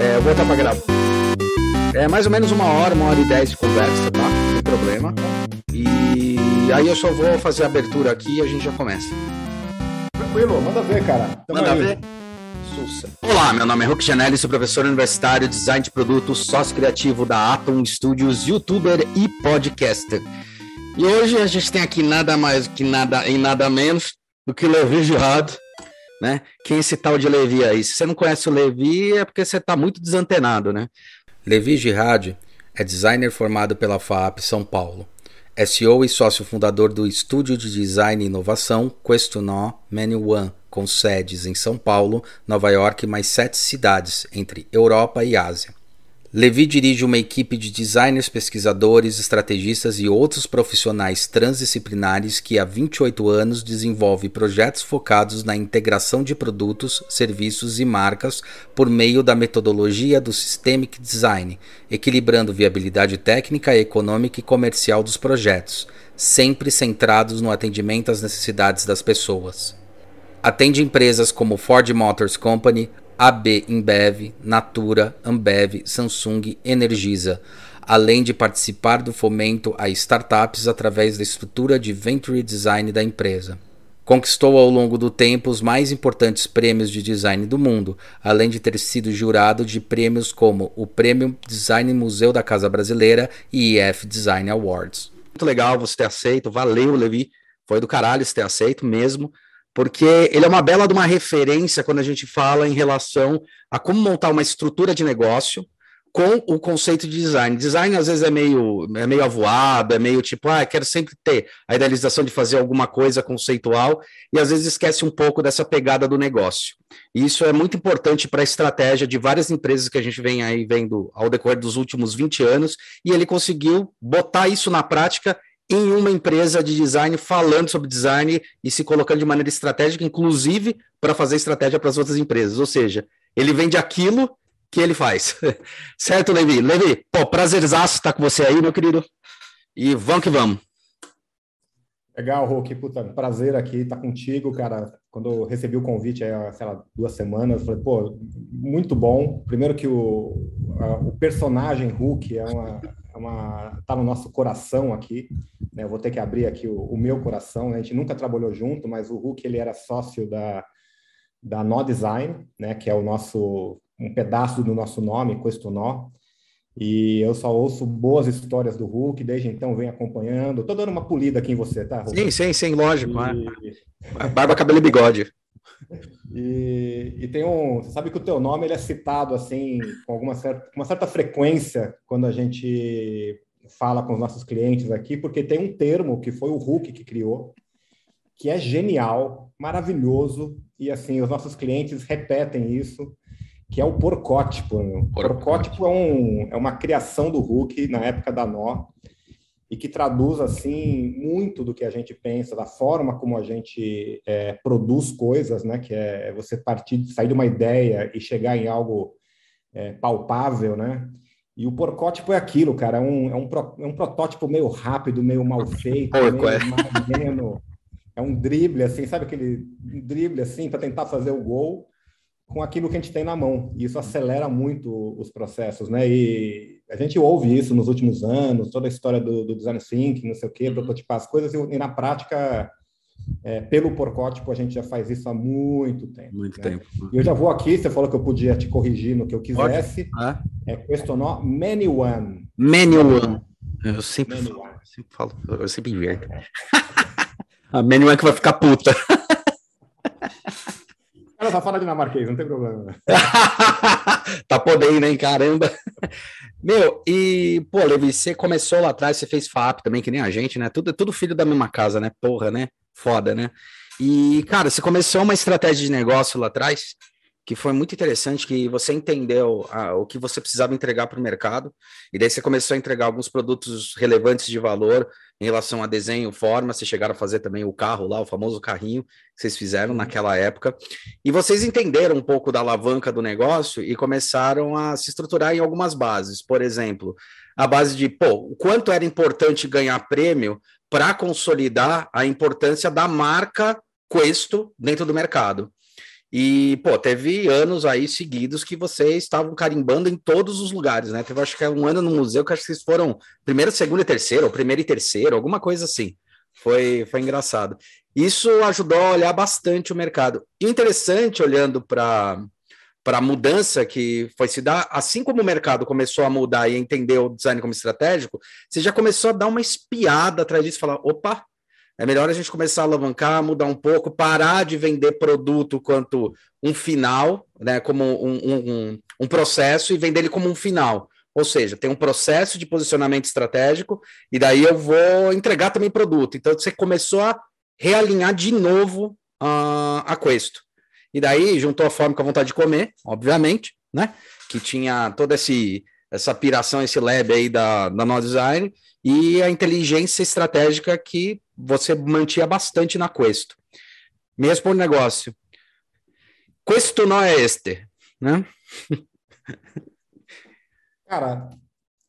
É, vou botar pra gravar. É mais ou menos uma hora, uma hora e dez de conversa, tá? Sem problema. E aí eu só vou fazer a abertura aqui e a gente já começa. Tranquilo, manda ver, cara. Tamo manda aí. ver. Sussa. Olá, meu nome é Hulk Chanelli, sou professor universitário, design de produtos, sócio criativo da Atom Studios, youtuber e podcaster. E hoje a gente tem aqui nada mais que nada e nada menos do que Levi Girard, né? Quem é esse tal de Levi aí? Se você não conhece o Levi, é porque você está muito desantenado, né? Levi Girard é designer formado pela FAP São Paulo. SEO e sócio fundador do estúdio de design e inovação Questionó Many One, com sedes em São Paulo, Nova York e mais sete cidades entre Europa e Ásia. Levi dirige uma equipe de designers, pesquisadores, estrategistas e outros profissionais transdisciplinares que há 28 anos desenvolve projetos focados na integração de produtos, serviços e marcas por meio da metodologia do Systemic Design, equilibrando viabilidade técnica, econômica e comercial dos projetos, sempre centrados no atendimento às necessidades das pessoas. Atende empresas como Ford Motors Company, AB InBev, Natura, Ambev, Samsung, Energisa, além de participar do fomento a startups através da estrutura de Venture Design da empresa. Conquistou ao longo do tempo os mais importantes prêmios de design do mundo, além de ter sido jurado de prêmios como o Prêmio Design Museu da Casa Brasileira e IF Design Awards. Muito legal você ter aceito, valeu, Levi. Foi do caralho você ter aceito mesmo porque ele é uma bela de uma referência quando a gente fala em relação a como montar uma estrutura de negócio com o conceito de design. Design às vezes é meio, é meio avoado, é meio tipo, ah, quero sempre ter a idealização de fazer alguma coisa conceitual e às vezes esquece um pouco dessa pegada do negócio. E isso é muito importante para a estratégia de várias empresas que a gente vem aí vendo ao decorrer dos últimos 20 anos e ele conseguiu botar isso na prática em uma empresa de design falando sobre design e se colocando de maneira estratégica, inclusive para fazer estratégia para as outras empresas. Ou seja, ele vende aquilo que ele faz. certo, Levi? Levi, pô, prazerzaço estar com você aí, meu querido. E vamos que vamos. Legal, Hulk, puta, prazer aqui estar contigo, cara. Quando eu recebi o convite, aí, sei lá, duas semanas, eu falei, pô, muito bom. Primeiro que o, a, o personagem Hulk é uma, é uma tá no nosso coração aqui. Né? Eu vou ter que abrir aqui o, o meu coração. Né? A gente nunca trabalhou junto, mas o Hulk ele era sócio da da No Design, né? Que é o nosso um pedaço do nosso nome, Questonó. E eu só ouço boas histórias do Hulk, desde então venho acompanhando. Tô dando uma polida aqui em você, tá, Hulk? Sim, sim, sim, lógico. E... Barba, cabelo e bigode. E, e, tem um. Você sabe que o teu nome ele é citado assim com alguma certa, uma certa frequência quando a gente fala com os nossos clientes aqui, porque tem um termo que foi o Hulk que criou, que é genial, maravilhoso, e assim, os nossos clientes repetem isso, que é o porcótipo. O porcótipo é, um, é uma criação do Hulk na época da Nó, e que traduz assim muito do que a gente pensa, da forma como a gente é, produz coisas, né? Que é você partir, sair de uma ideia e chegar em algo é, palpável, né? E o porcótipo é aquilo, cara, é um, é um, pro, é um protótipo meio rápido, meio mal feito, Porco, meio é. é um drible, assim, sabe aquele drible, assim, para tentar fazer o gol com aquilo que a gente tem na mão. E isso acelera muito os processos, né? E a gente ouve isso nos últimos anos, toda a história do, do design thinking, não sei o quê, uhum. prototipar as coisas, e, na prática é, pelo porcótipo, a gente já faz isso há muito tempo. Muito né? tempo. E eu já vou aqui, você falou que eu podia te corrigir no que eu quisesse. Ah. É questionou many one. Many one. Eu sempre, many falo, eu sempre falo, eu sempre inverto. a many one que vai ficar puta. Ela só fala dinamarquês, não tem problema. tá podendo, hein? Caramba. Meu, e, pô, Levi, você começou lá atrás, você fez FAP também, que nem a gente, né? Tudo, tudo filho da mesma casa, né? Porra, né? Foda, né? E, cara, você começou uma estratégia de negócio lá atrás que foi muito interessante, que você entendeu a, o que você precisava entregar para o mercado, e daí você começou a entregar alguns produtos relevantes de valor em relação a desenho, forma, vocês chegaram a fazer também o carro lá, o famoso carrinho que vocês fizeram naquela época, e vocês entenderam um pouco da alavanca do negócio e começaram a se estruturar em algumas bases, por exemplo, a base de, pô, o quanto era importante ganhar prêmio para consolidar a importância da marca Questo dentro do mercado. E, pô, teve anos aí seguidos que vocês estavam carimbando em todos os lugares, né? Teve, acho que um ano no museu que acho que vocês foram primeiro, segundo e terceiro, ou primeiro e terceiro, alguma coisa assim. Foi, foi engraçado. Isso ajudou a olhar bastante o mercado. Interessante, olhando para para a mudança que foi se dar, assim como o mercado começou a mudar e entender o design como estratégico, você já começou a dar uma espiada atrás disso, falar, opa, é melhor a gente começar a alavancar, mudar um pouco, parar de vender produto quanto um final, né, como um, um, um processo e vender ele como um final. Ou seja, tem um processo de posicionamento estratégico e daí eu vou entregar também produto. Então você começou a realinhar de novo uh, a Questo. E daí juntou a fome com a vontade de comer, obviamente, né? Que tinha toda esse, essa piração, esse lab aí da, da No Design e a inteligência estratégica que você mantinha bastante na Questo. Me responde um negócio. Questo não é este, né? Cara,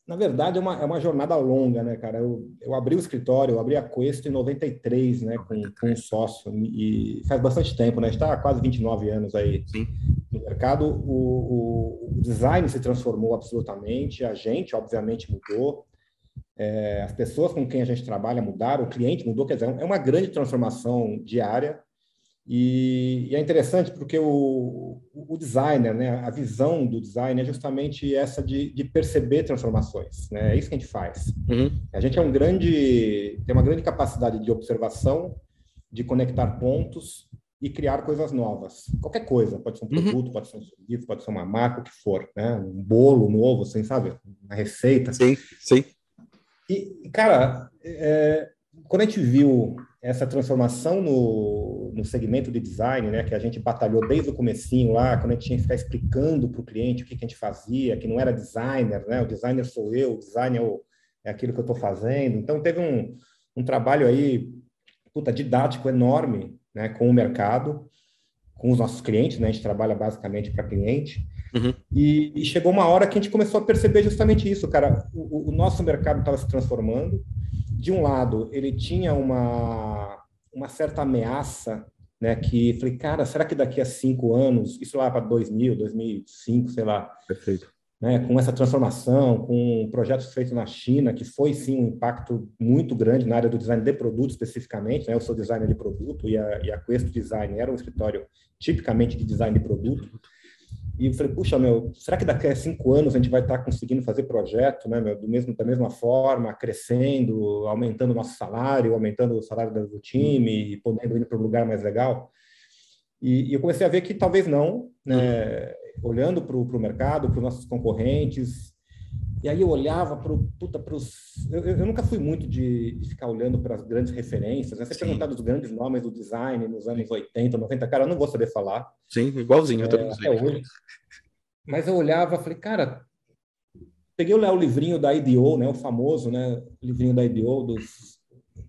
na verdade, é uma, é uma jornada longa, né, cara? Eu, eu abri o escritório, eu abri a Questo em 93, né, com, com um sócio, e faz bastante tempo, né? Está há quase 29 anos aí Sim. no mercado. O, o, o, design se transformou absolutamente, a gente, obviamente, mudou, é, as pessoas com quem a gente trabalha mudaram, o cliente mudou, quer dizer, é uma grande transformação diária. E, e é interessante porque o, o, designer, né, a visão do design é justamente essa de, de perceber transformações. Né? É isso que a gente faz. Uhum. A gente é um grande, tem uma grande capacidade de observação, de conectar pontos e criar coisas novas. Qualquer coisa, pode ser um uhum. produto, uhum. pode ser um serviço, pode ser uma marca, o que for, né? Um bolo novo, assim, sabe? Uma receita. Sim, sim. E, cara, é, quando a gente viu essa transformação no, no segmento de design, né, que a gente batalhou desde o comecinho lá, quando a gente tinha que ficar explicando para o cliente o que, que, a gente fazia, que não era designer, né, o designer sou eu, o design é, o, é aquilo que eu estou fazendo. Então, teve um, um trabalho aí, puta, didático enorme, né, com o mercado, com os nossos clientes, né, a gente trabalha basicamente para cliente, Uhum. E, e, chegou uma hora que a gente começou a perceber justamente isso, cara. O, o nosso mercado estava se transformando. De um lado, ele tinha uma, uma certa ameaça, né? Que falei, cara, será que daqui a cinco anos, isso lá para 2000, 2005, sei lá. Perfeito. Né, com essa transformação, com projetos feitos na China, que foi sim um impacto muito grande na área do design de produto especificamente. Né, eu sou designer de produto e a, e a Questo Design era um escritório tipicamente de design de produto. E eu falei, puxa, meu, será que daqui a cinco anos a gente vai estar conseguindo fazer projeto, né, meu, do mesmo, da mesma forma, crescendo, aumentando o nosso salário, aumentando o salário do time e podendo ir para um lugar mais legal? E, e, eu comecei a ver que talvez não, né, olhando para o mercado, para os nossos concorrentes, e aí eu olhava para os. Eu, eu, nunca fui muito de, de ficar olhando para as grandes referências. Né? Você perguntar dos grandes nomes do design nos anos 80, 90, cara, eu não vou saber falar. Sim, igualzinho, eu é, até hoje. Mas eu olhava falei, cara, peguei o livrinho da IDO, né, o famoso né, livrinho da IDO, dos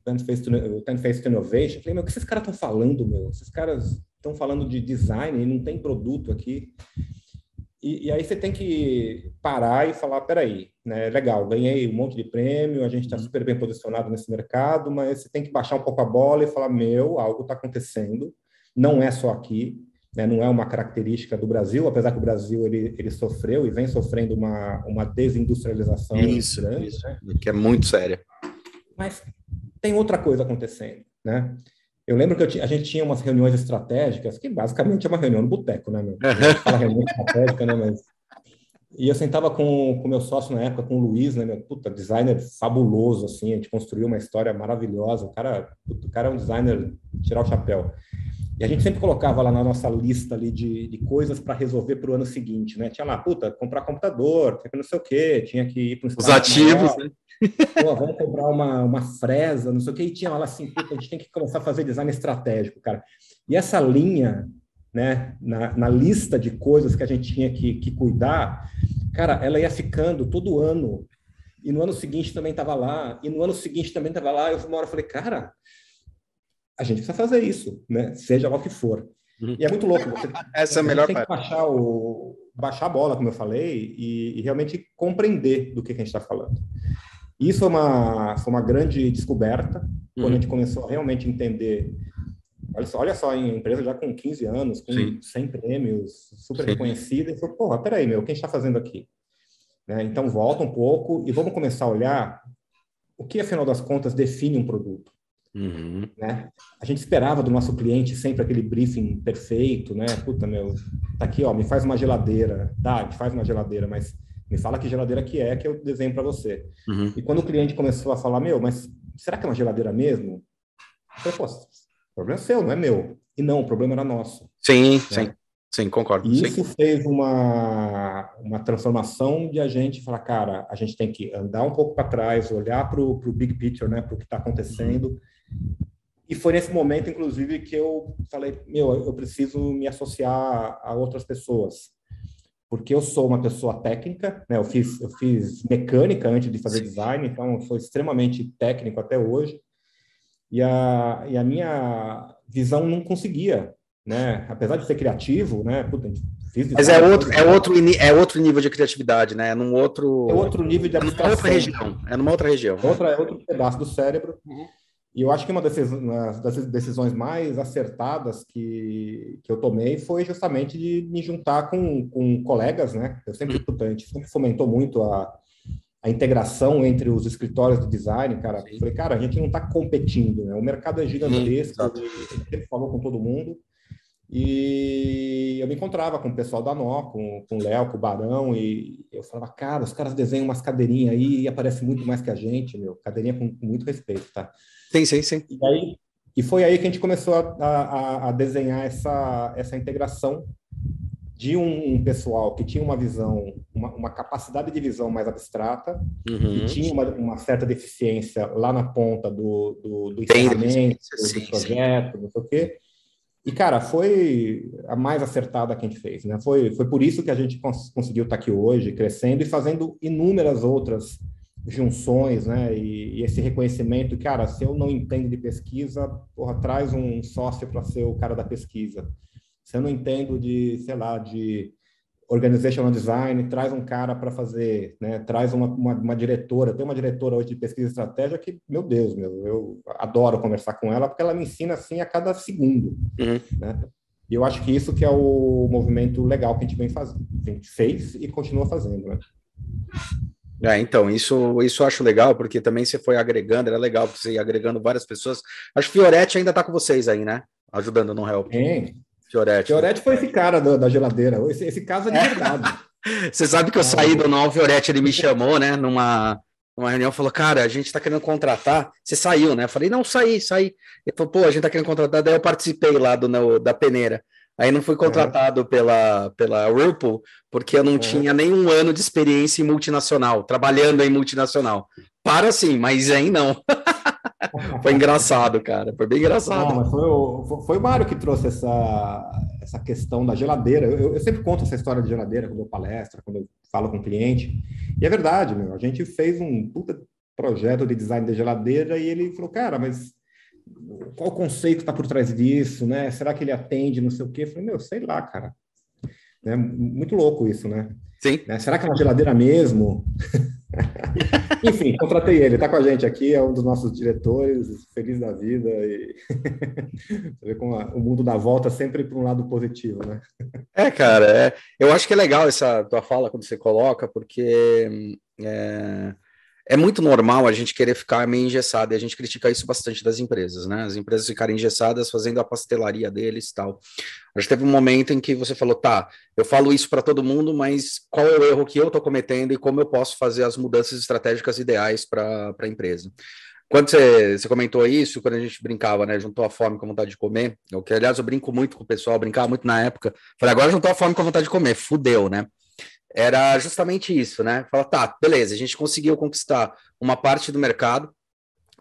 Ten Faced Innovation. Falei, meu, o que esses caras estão falando, meu? Esses caras estão falando de design e não tem produto aqui. E, e, aí você tem que parar e falar, peraí, né, legal, ganhei um monte de prêmio, a gente está uhum. super bem posicionado nesse mercado, mas você tem que baixar um pouco a bola e falar, meu, algo está acontecendo, não é só aqui, né, não é uma característica do Brasil, apesar que o Brasil ele, ele sofreu e vem sofrendo uma, uma desindustrialização isso, grande, isso, né? que é muito séria. Mas tem outra coisa acontecendo, né? Eu lembro que eu a gente tinha umas reuniões estratégicas, que basicamente é uma reunião no boteco, né, meu? Fala reunião estratégica, né, mas... E eu sentava com o meu sócio na época, com o Luiz, né, meu puta, designer fabuloso, assim, a gente construiu uma história maravilhosa, o cara, puta, o cara é um designer, tirar o chapéu. E a gente sempre colocava lá na nossa lista ali de, de coisas para resolver para o ano seguinte, né? Tinha lá, puta, comprar computador, tinha que não sei o quê, tinha que ir para Os ativos, né? Pô, vamos comprar uma, uma fresa, não sei o que, e tinha lá assim, a gente tem que começar a fazer design estratégico, cara. E essa linha, né, na, na lista de coisas que a gente tinha que, que cuidar, cara, ela ia ficando todo ano, e no ano seguinte também estava lá, e no ano seguinte também estava lá, eu uma hora falei, cara, a gente precisa fazer isso, né, seja lá o que for. Uhum. E é muito louco. Você, Essa é a melhor tem que baixar, o, baixar a bola, como eu falei, e, e realmente compreender do que, que a gente está falando. Isso foi uma, foi uma grande descoberta, quando a uhum. gente começou a realmente entender olha só, olha só, em empresa já com 15 anos, com Sim. 100 prêmios, super Sim. reconhecida, e falou, porra, peraí, meu, o que a gente está fazendo aqui? Né? Então, volta um pouco e vamos começar a olhar o que, afinal das contas, define um produto. Uhum. Né? A gente esperava do nosso cliente sempre aquele briefing perfeito, né? Puta, meu, tá aqui, ó, me faz uma geladeira. Tá, me faz uma geladeira, mas me fala que geladeira que é que eu desenho para você. Uhum. E quando o cliente começou a falar, meu, mas será que é uma geladeira mesmo? Eu falei, pô, o problema é seu, não é meu. E não, o problema era nosso. Sim, né? sim. Sim, concordo. E isso sim. fez uma, uma transformação de a gente falar, cara, a gente tem que andar um pouco para trás, olhar para o big picture, né, para o que está acontecendo. E foi nesse momento, inclusive, que eu falei, meu, eu preciso me associar a outras pessoas. Porque eu sou uma pessoa técnica, né, eu fiz, eu fiz mecânica antes de fazer design, então sou extremamente técnico até hoje. E a, e a minha visão não conseguia né? Apesar de ser criativo, né? Puta, Mas é outro, é outro, é outro nível de criatividade, né? É num outro. É outro nível de abstração. É outra região. É numa outra região. Outra, é outro pedaço do cérebro. Uhum. E eu acho que uma das decisões mais acertadas que, que eu tomei foi justamente de me juntar com, com colegas, né? Eu sempre, a gente sempre fomentou muito a, a integração entre os escritórios de design, cara. Eu falei, cara, a gente não está competindo, né? O mercado é gigantesco, a gente sempre falou com todo mundo. E eu me encontrava com o pessoal da Nó, com, com o Léo, com o Barão, e eu falava, cara, os caras desenham umas cadeirinhas aí e aparece muito mais que a gente, meu. Cadeirinha com, com muito respeito, tá? Sim, sim, sim. E, aí, e foi aí que a gente começou a, a, a desenhar essa, essa integração de um, um, pessoal que tinha uma visão, uma, uma capacidade de visão mais abstrata, uhum. que tinha uma, uma, certa deficiência lá na ponta do, do, do encerramento, do projeto, sim. não sei o quê, e, cara, foi a mais acertada que a gente fez, né? Foi, foi por isso que a gente cons conseguiu estar aqui hoje, crescendo e fazendo inúmeras outras junções, né? E, e, esse reconhecimento, cara, se eu não entendo de pesquisa, porra, traz um sócio para ser o cara da pesquisa. Se eu não entendo de, sei lá, de organizational design, traz um cara para fazer, né? Traz uma, uma, uma, diretora. Tem uma diretora hoje de pesquisa e estratégia que, meu Deus, meu, eu adoro conversar com ela porque ela me ensina assim a cada segundo, uhum. né? E eu acho que isso que é o movimento legal que a gente vem fazendo, a gente fez e continua fazendo, né? É, então, isso, isso eu acho legal, porque também você foi agregando, era legal você ir agregando várias pessoas. Acho que Fioretti ainda está com vocês aí, né? Ajudando no Help. Sim, Fioretti. Fioretti foi esse cara da, da geladeira. Esse, esse, caso é de verdade. Você sabe que eu saí do Não Fioretti, ele me chamou, né, numa, numa reunião, falou, cara, a gente tá querendo contratar. Você saiu, né? Eu falei, não, saí, saí. Ele falou, pô, a gente tá querendo contratar. Daí eu participei lá do, no, da peneira. Aí não fui contratado é. pela, pela Whirlpool, porque eu não é. tinha nenhum ano de experiência em multinacional, trabalhando em multinacional. Para sim, mas aí não. foi engraçado, cara. Foi bem engraçado. Não, mas foi o, foi o Mário que trouxe essa, essa questão da geladeira. Eu, eu, sempre conto essa história de geladeira quando eu palestra, quando eu falo com o cliente. E é verdade, meu. A gente fez um puta projeto de design de geladeira e ele falou, cara, mas qual o conceito está por trás disso, né? Será que ele atende, não sei o quê? Eu falei, meu, sei lá, cara. É muito louco isso, né? Sim. Né? Será que é uma geladeira mesmo? Enfim, contratei ele, está com a gente aqui, é um dos nossos diretores, feliz da vida. E você vê como a, o mundo dá volta sempre para um lado positivo, né? É, cara, é, eu acho que é legal essa tua fala quando você coloca, porque é, é muito normal a gente querer ficar meio engessado, e a gente critica isso bastante das empresas, né? As empresas ficarem engessadas fazendo a pastelaria deles e tal. A gente teve um momento em que você falou, tá, eu falo isso para todo mundo, mas qual é o erro que eu estou cometendo e como eu posso fazer as mudanças estratégicas ideais para a empresa? Quando você, você, comentou isso, quando a gente brincava, né? Juntou a fome com a vontade de comer, eu, que aliás eu brinco muito com o pessoal, brincava muito na época. Falei, agora juntou a fome com a vontade de comer, fudeu, né? Era justamente isso, né? Fala, tá, beleza, a gente conseguiu conquistar uma parte do mercado,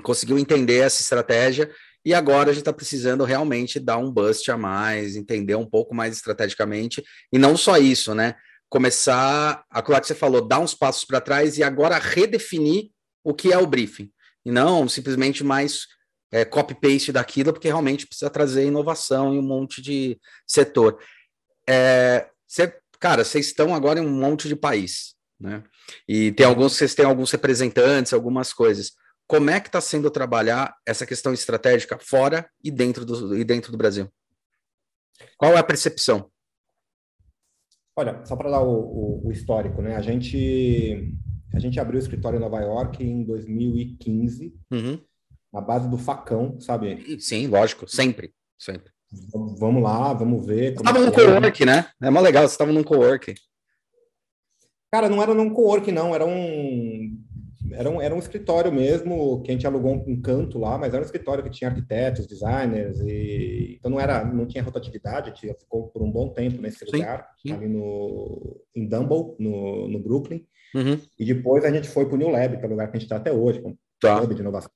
conseguiu entender essa estratégia, e agora a gente está precisando realmente dar um bust a mais, entender um pouco mais estrategicamente, e não só isso, né? Começar, a que você falou, dar uns passos para trás e agora redefinir o que é o briefing, e não simplesmente mais é, copy-paste daquilo, porque realmente precisa trazer inovação em um monte de setor. É, você cara, vocês estão agora em um monte de país, né? E tem alguns, vocês têm alguns representantes, algumas coisas. como é que está sendo trabalhar essa questão estratégica fora e dentro do, e dentro do Brasil? Qual é a percepção? Olha, só para dar o, o, o, histórico, né? A gente, a gente abriu o escritório em Nova York em 2015, uhum. na base do facão, sabe? Sim, lógico, sempre, sempre. Vamos lá, vamos ver. Estava num é. co-work, né? É mais legal, você estava num co-work. Cara, não era num co-work, não, era um era um, era um escritório mesmo, que a gente alugou um, um, canto lá, mas era um escritório que tinha arquitetos, designers, e então não era, não tinha rotatividade, a gente ficou por um bom tempo nesse sim, lugar, sim. ali no, em Dumble, no, no Brooklyn, uhum. e depois a gente foi para o New Lab, que é o lugar que a gente está até hoje, tá. hub de inovação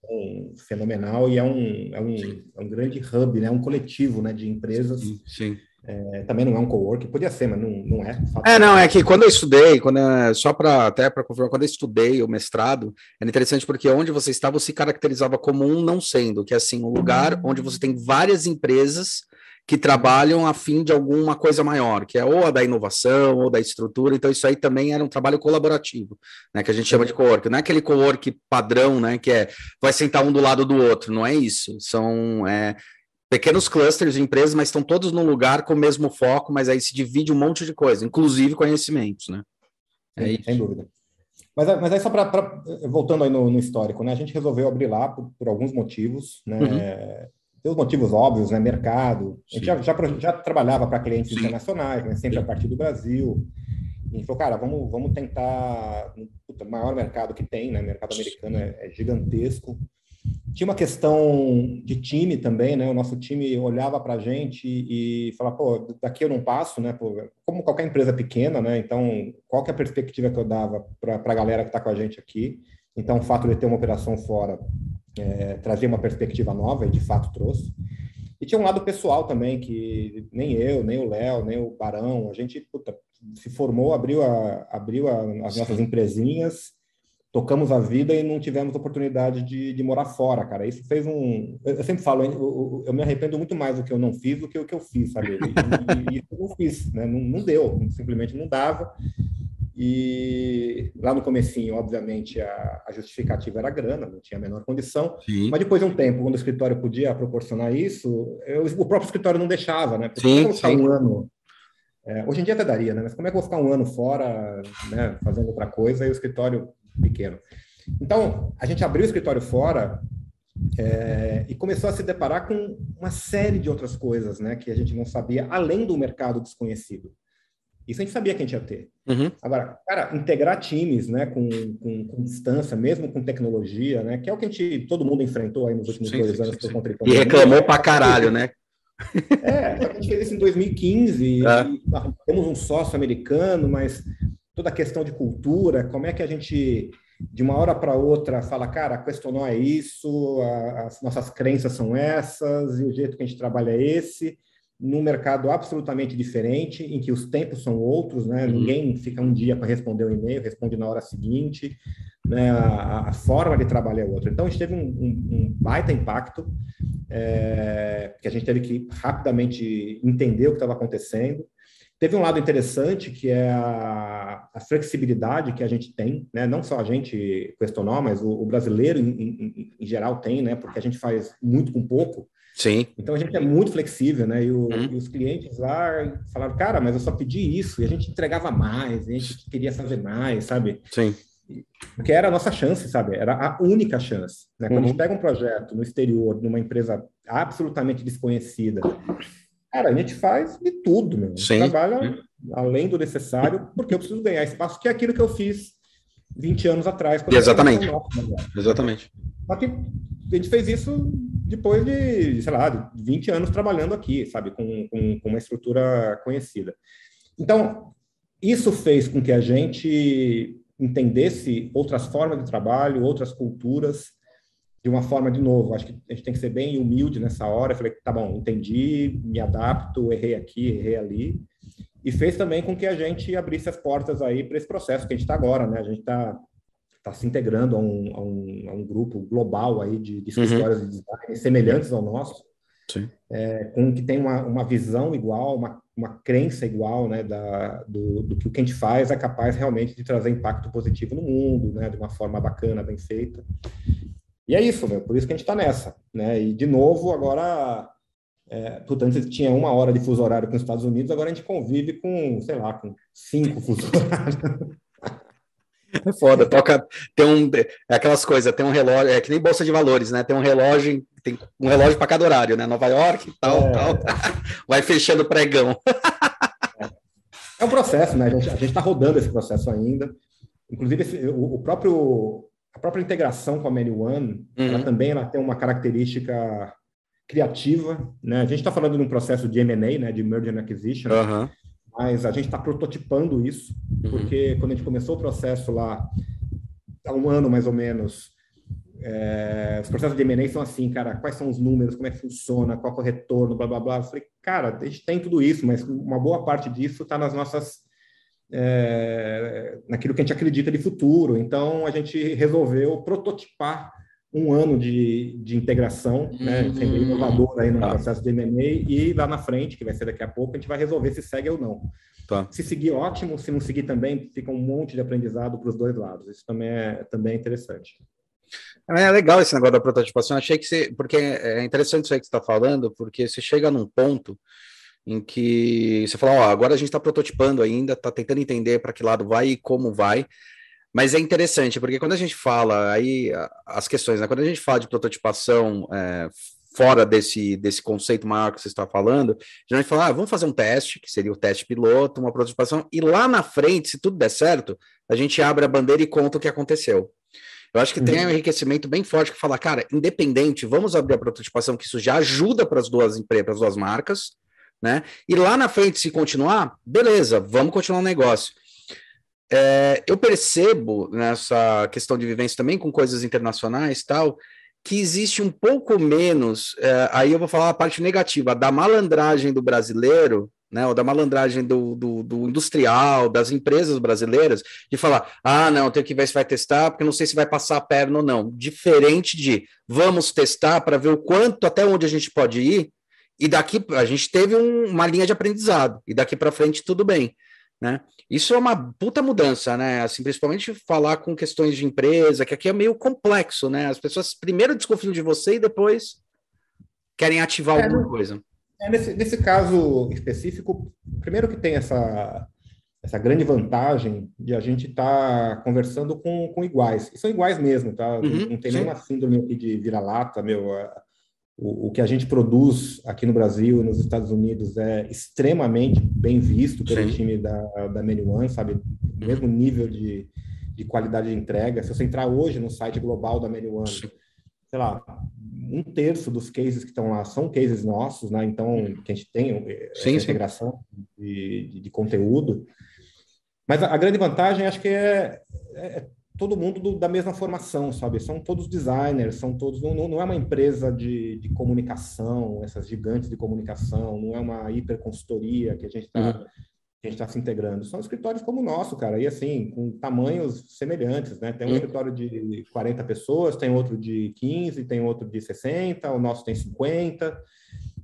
fenomenal, e é um, é um, é um grande hub, né, um coletivo né, de empresas sim, sim. É, também não é um co-work, podia ser, mas não, não é. É, não, é que quando eu estudei, quando eu, só para até para confirmar, quando eu estudei o mestrado, era interessante porque onde você estava se caracterizava como um não sendo, que é assim, um lugar onde você tem várias empresas que trabalham a fim de alguma coisa maior, que é ou a da inovação ou da estrutura, então isso aí também era um trabalho colaborativo, né, que a gente chama de co-work, não é aquele co-work padrão, né, que é vai sentar um do lado do outro, não é isso, são é, pequenos clusters de empresas, mas estão todos num lugar com o mesmo foco, mas aí se divide um monte de coisa, inclusive conhecimentos, né? É Sim, sem dúvida. Mas, mas aí só para voltando aí no, no, histórico, né? A gente resolveu abrir lá por, por alguns motivos, né? Uhum. Tem os motivos óbvios, né? Mercado. A gente já, já, já trabalhava para clientes Sim. internacionais, né? sempre Sim. a partir do Brasil. E a gente falou, cara, vamos, vamos tentar. o maior mercado que tem, né? O mercado americano é, é gigantesco. Tinha uma questão de time também, né? O nosso time olhava para a gente e falava, pô, daqui eu não passo, né? Pô, como qualquer empresa pequena, né? Então, qual que é a perspectiva que eu dava para a galera que está com a gente aqui? Então, o fato de ter uma operação fora é, trazia uma perspectiva nova e de fato trouxe. E tinha um lado pessoal também, que nem eu, nem o Léo, nem o Barão, a gente puta, se formou, abriu, a, abriu a, as nossas empresinhas tocamos a vida e não tivemos oportunidade de, de morar fora, cara. Isso fez um. Eu sempre falo, eu, eu, me arrependo muito mais do que eu não fiz do que o que eu fiz, sabe? E, e, eu não fiz, né? Não, não, deu, simplesmente não dava. E lá no comecinho, obviamente, a, a justificativa era grana, não tinha a menor condição. Sim. Mas depois de um tempo, quando o escritório podia proporcionar isso, eu, o próprio escritório não deixava, né? Porque sim, sim. um ano é, hoje em dia até daria, né? Mas como é que eu vou ficar um ano fora, né, fazendo outra coisa e o escritório pequeno. Então, a gente abriu o escritório fora é, e começou a se deparar com uma série de outras coisas, né, que a gente não sabia, além do mercado desconhecido. Isso a gente sabia que a gente ia ter. Uhum. Agora, cara, integrar times, né, com, com, com, distância, mesmo com tecnologia, né, que é o que a gente, todo mundo enfrentou aí nos últimos sim, dois sim, anos sim, por E reclamou pra caralho, né? É, a gente fez isso em 2015, é. temos um sócio americano, mas toda a questão de cultura, como é que a gente, de uma hora para outra, fala, cara, questionou é isso, a, as nossas crenças são essas, e o jeito que a gente trabalha é esse, num mercado absolutamente diferente, em que os tempos são outros, né? Uhum. Ninguém fica um dia para responder o um e-mail, responde na hora seguinte, né? A, a, forma de trabalhar é outra. Então, a gente teve um, um, um baita impacto, é, que a gente teve que rapidamente entender o que estava acontecendo, Teve um lado interessante que é a, a, flexibilidade que a gente tem, né? Não só a gente questionou, mas o, o brasileiro em, em, em, geral tem, né? Porque a gente faz muito com pouco. Sim. Então a gente é muito flexível, né? E, o, hum. e, os clientes lá falaram, cara, mas eu só pedi isso e a gente entregava mais, a gente queria fazer mais, sabe? Sim. Porque era a nossa chance, sabe? Era a única chance. Né? Quando uhum. a gente uhum. pega um projeto no exterior, numa empresa absolutamente desconhecida, Cara, a gente faz de tudo, meu. A gente Sim. trabalha além do necessário, porque eu preciso ganhar espaço, que é aquilo que eu fiz 20 anos atrás. Exatamente. Exatamente. Só que a gente fez isso depois de, sei lá, 20 anos trabalhando aqui, sabe, com, com, com uma estrutura conhecida. Então, isso fez com que a gente entendesse outras formas de trabalho, outras culturas, de uma forma, de novo, acho que a gente tem que ser bem humilde nessa hora. Eu falei, tá bom, entendi, me adapto, errei aqui, errei ali. E fez também com que a gente abrisse as portas aí para esse processo que a gente está agora, né? A gente está tá se integrando a um, a um, a um, grupo global aí de, de escritórios uhum. de design semelhantes ao nosso, é, com que tem uma, uma visão igual, uma, uma crença igual, né, da, do, do que o que a gente faz é capaz realmente de trazer impacto positivo no mundo, né, de uma forma bacana, bem feita. E é isso, meu, por isso que a gente está nessa. Né? E, de novo, agora, é, portanto, tinha uma hora de fuso horário com os Estados Unidos, agora a gente convive com, sei lá, com cinco fusos horários. É foda, toca, tem um, é aquelas coisas, tem um relógio, é que nem bolsa de valores, né? Tem um relógio, tem um relógio para cada horário, né? Nova York, tal, é. tal, vai fechando o pregão. É um processo, né? A gente está rodando esse processo ainda. Inclusive, esse, o, o, próprio, a própria integração com a Menu One, uhum. ela também ela tem uma característica criativa, né? A gente está falando de um processo de M&A, né? De Merger and Acquisition. Uhum mas a gente está prototipando isso, uhum. porque quando a gente começou o processo lá, há um ano mais ou menos, é, os processos de M&A são assim, cara, quais são os números, como é que funciona, qual é o retorno, blá, blá, blá. Eu falei, cara, a gente tem tudo isso, mas uma boa parte disso está nas nossas... É, naquilo que a gente acredita de futuro. Então, a gente resolveu prototipar um ano de, de integração, né, uhum. sendo inovador aí no tá. processo de M&A e lá na frente, que vai ser daqui a pouco, a gente vai resolver se segue ou não. Tá. Se seguir, ótimo. Se não seguir também, fica um monte de aprendizado para os dois lados. Isso também é, também é interessante. É legal esse negócio da prototipação. Achei que você... Porque é interessante isso aí que você está falando, porque você chega num ponto em que você fala, ó, agora a gente está prototipando ainda, está tentando entender para que lado vai e como vai, mas é interessante, porque quando a gente fala aí as questões, né? Quando a gente fala de prototipação é, fora desse, desse conceito maior que você está falando, a gente fala, ah, vamos fazer um teste, que seria o teste piloto, uma prototipação, e lá na frente, se tudo der certo, a gente abre a bandeira e conta o que aconteceu. Eu acho que uhum. tem um enriquecimento bem forte que fala, cara, independente, vamos abrir a prototipação, que isso já ajuda para as duas empresas, para as duas marcas, né? E lá na frente, se continuar, beleza, vamos continuar o negócio. É, eu percebo nessa questão de vivência também com coisas internacionais tal, que existe um pouco menos, é, aí eu vou falar a parte negativa, da malandragem do brasileiro, né, ou da malandragem do, do, do, industrial, das empresas brasileiras, de falar, ah, não, tenho que ver se vai testar, porque não sei se vai passar a perna ou não. Diferente de, vamos testar para ver o quanto, até onde a gente pode ir, e daqui, a gente teve um, uma linha de aprendizado, e daqui para frente tudo bem. Né? Isso é uma puta mudança, né? Assim, principalmente falar com questões de empresa, que aqui é meio complexo, né? As pessoas primeiro desconfiam de você e depois querem ativar é, alguma coisa. É, nesse, nesse caso específico, primeiro que tem essa, essa grande vantagem de a gente estar tá conversando com, com iguais. E são iguais mesmo, tá? Uhum, não, tem sim. nenhuma síndrome aqui de vira-lata, meu o, o, que a gente produz aqui no Brasil e nos Estados Unidos é extremamente bem visto pelo Sim. time da, da Menu One, sabe? Mesmo nível de, de qualidade de entrega. Se você entrar hoje no site global da Menu One, sei lá, um terço dos cases que estão lá são cases nossos, né? Então, que a gente tem eh, essa sim, integração de, de, de, conteúdo. Mas a, a, grande vantagem, acho que é, é todo mundo do, da mesma formação, sabe? São todos designers, são todos. Não, não é uma empresa de, de comunicação, essas gigantes de comunicação, não é uma hiperconsultoria que a gente está. Uhum. A gente está se integrando. São escritórios como o nosso, cara, e assim, com tamanhos semelhantes, né? Tem um uhum. escritório de 40 pessoas, tem outro de 15, tem outro de 60, o nosso tem 50.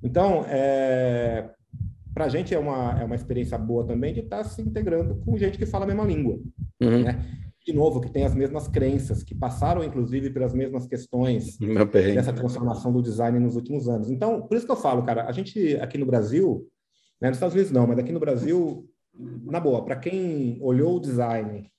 Então, é, para a gente é uma, é uma experiência boa também de estar tá se integrando com gente que fala a mesma língua. Uhum. Né? De novo, que tem as mesmas crenças, que passaram, inclusive, pelas mesmas questões dessa transformação do design nos últimos anos. Então, por isso que eu falo, cara, a gente aqui no Brasil, né, nos Estados Unidos não, mas aqui no Brasil, na boa, para quem olhou o design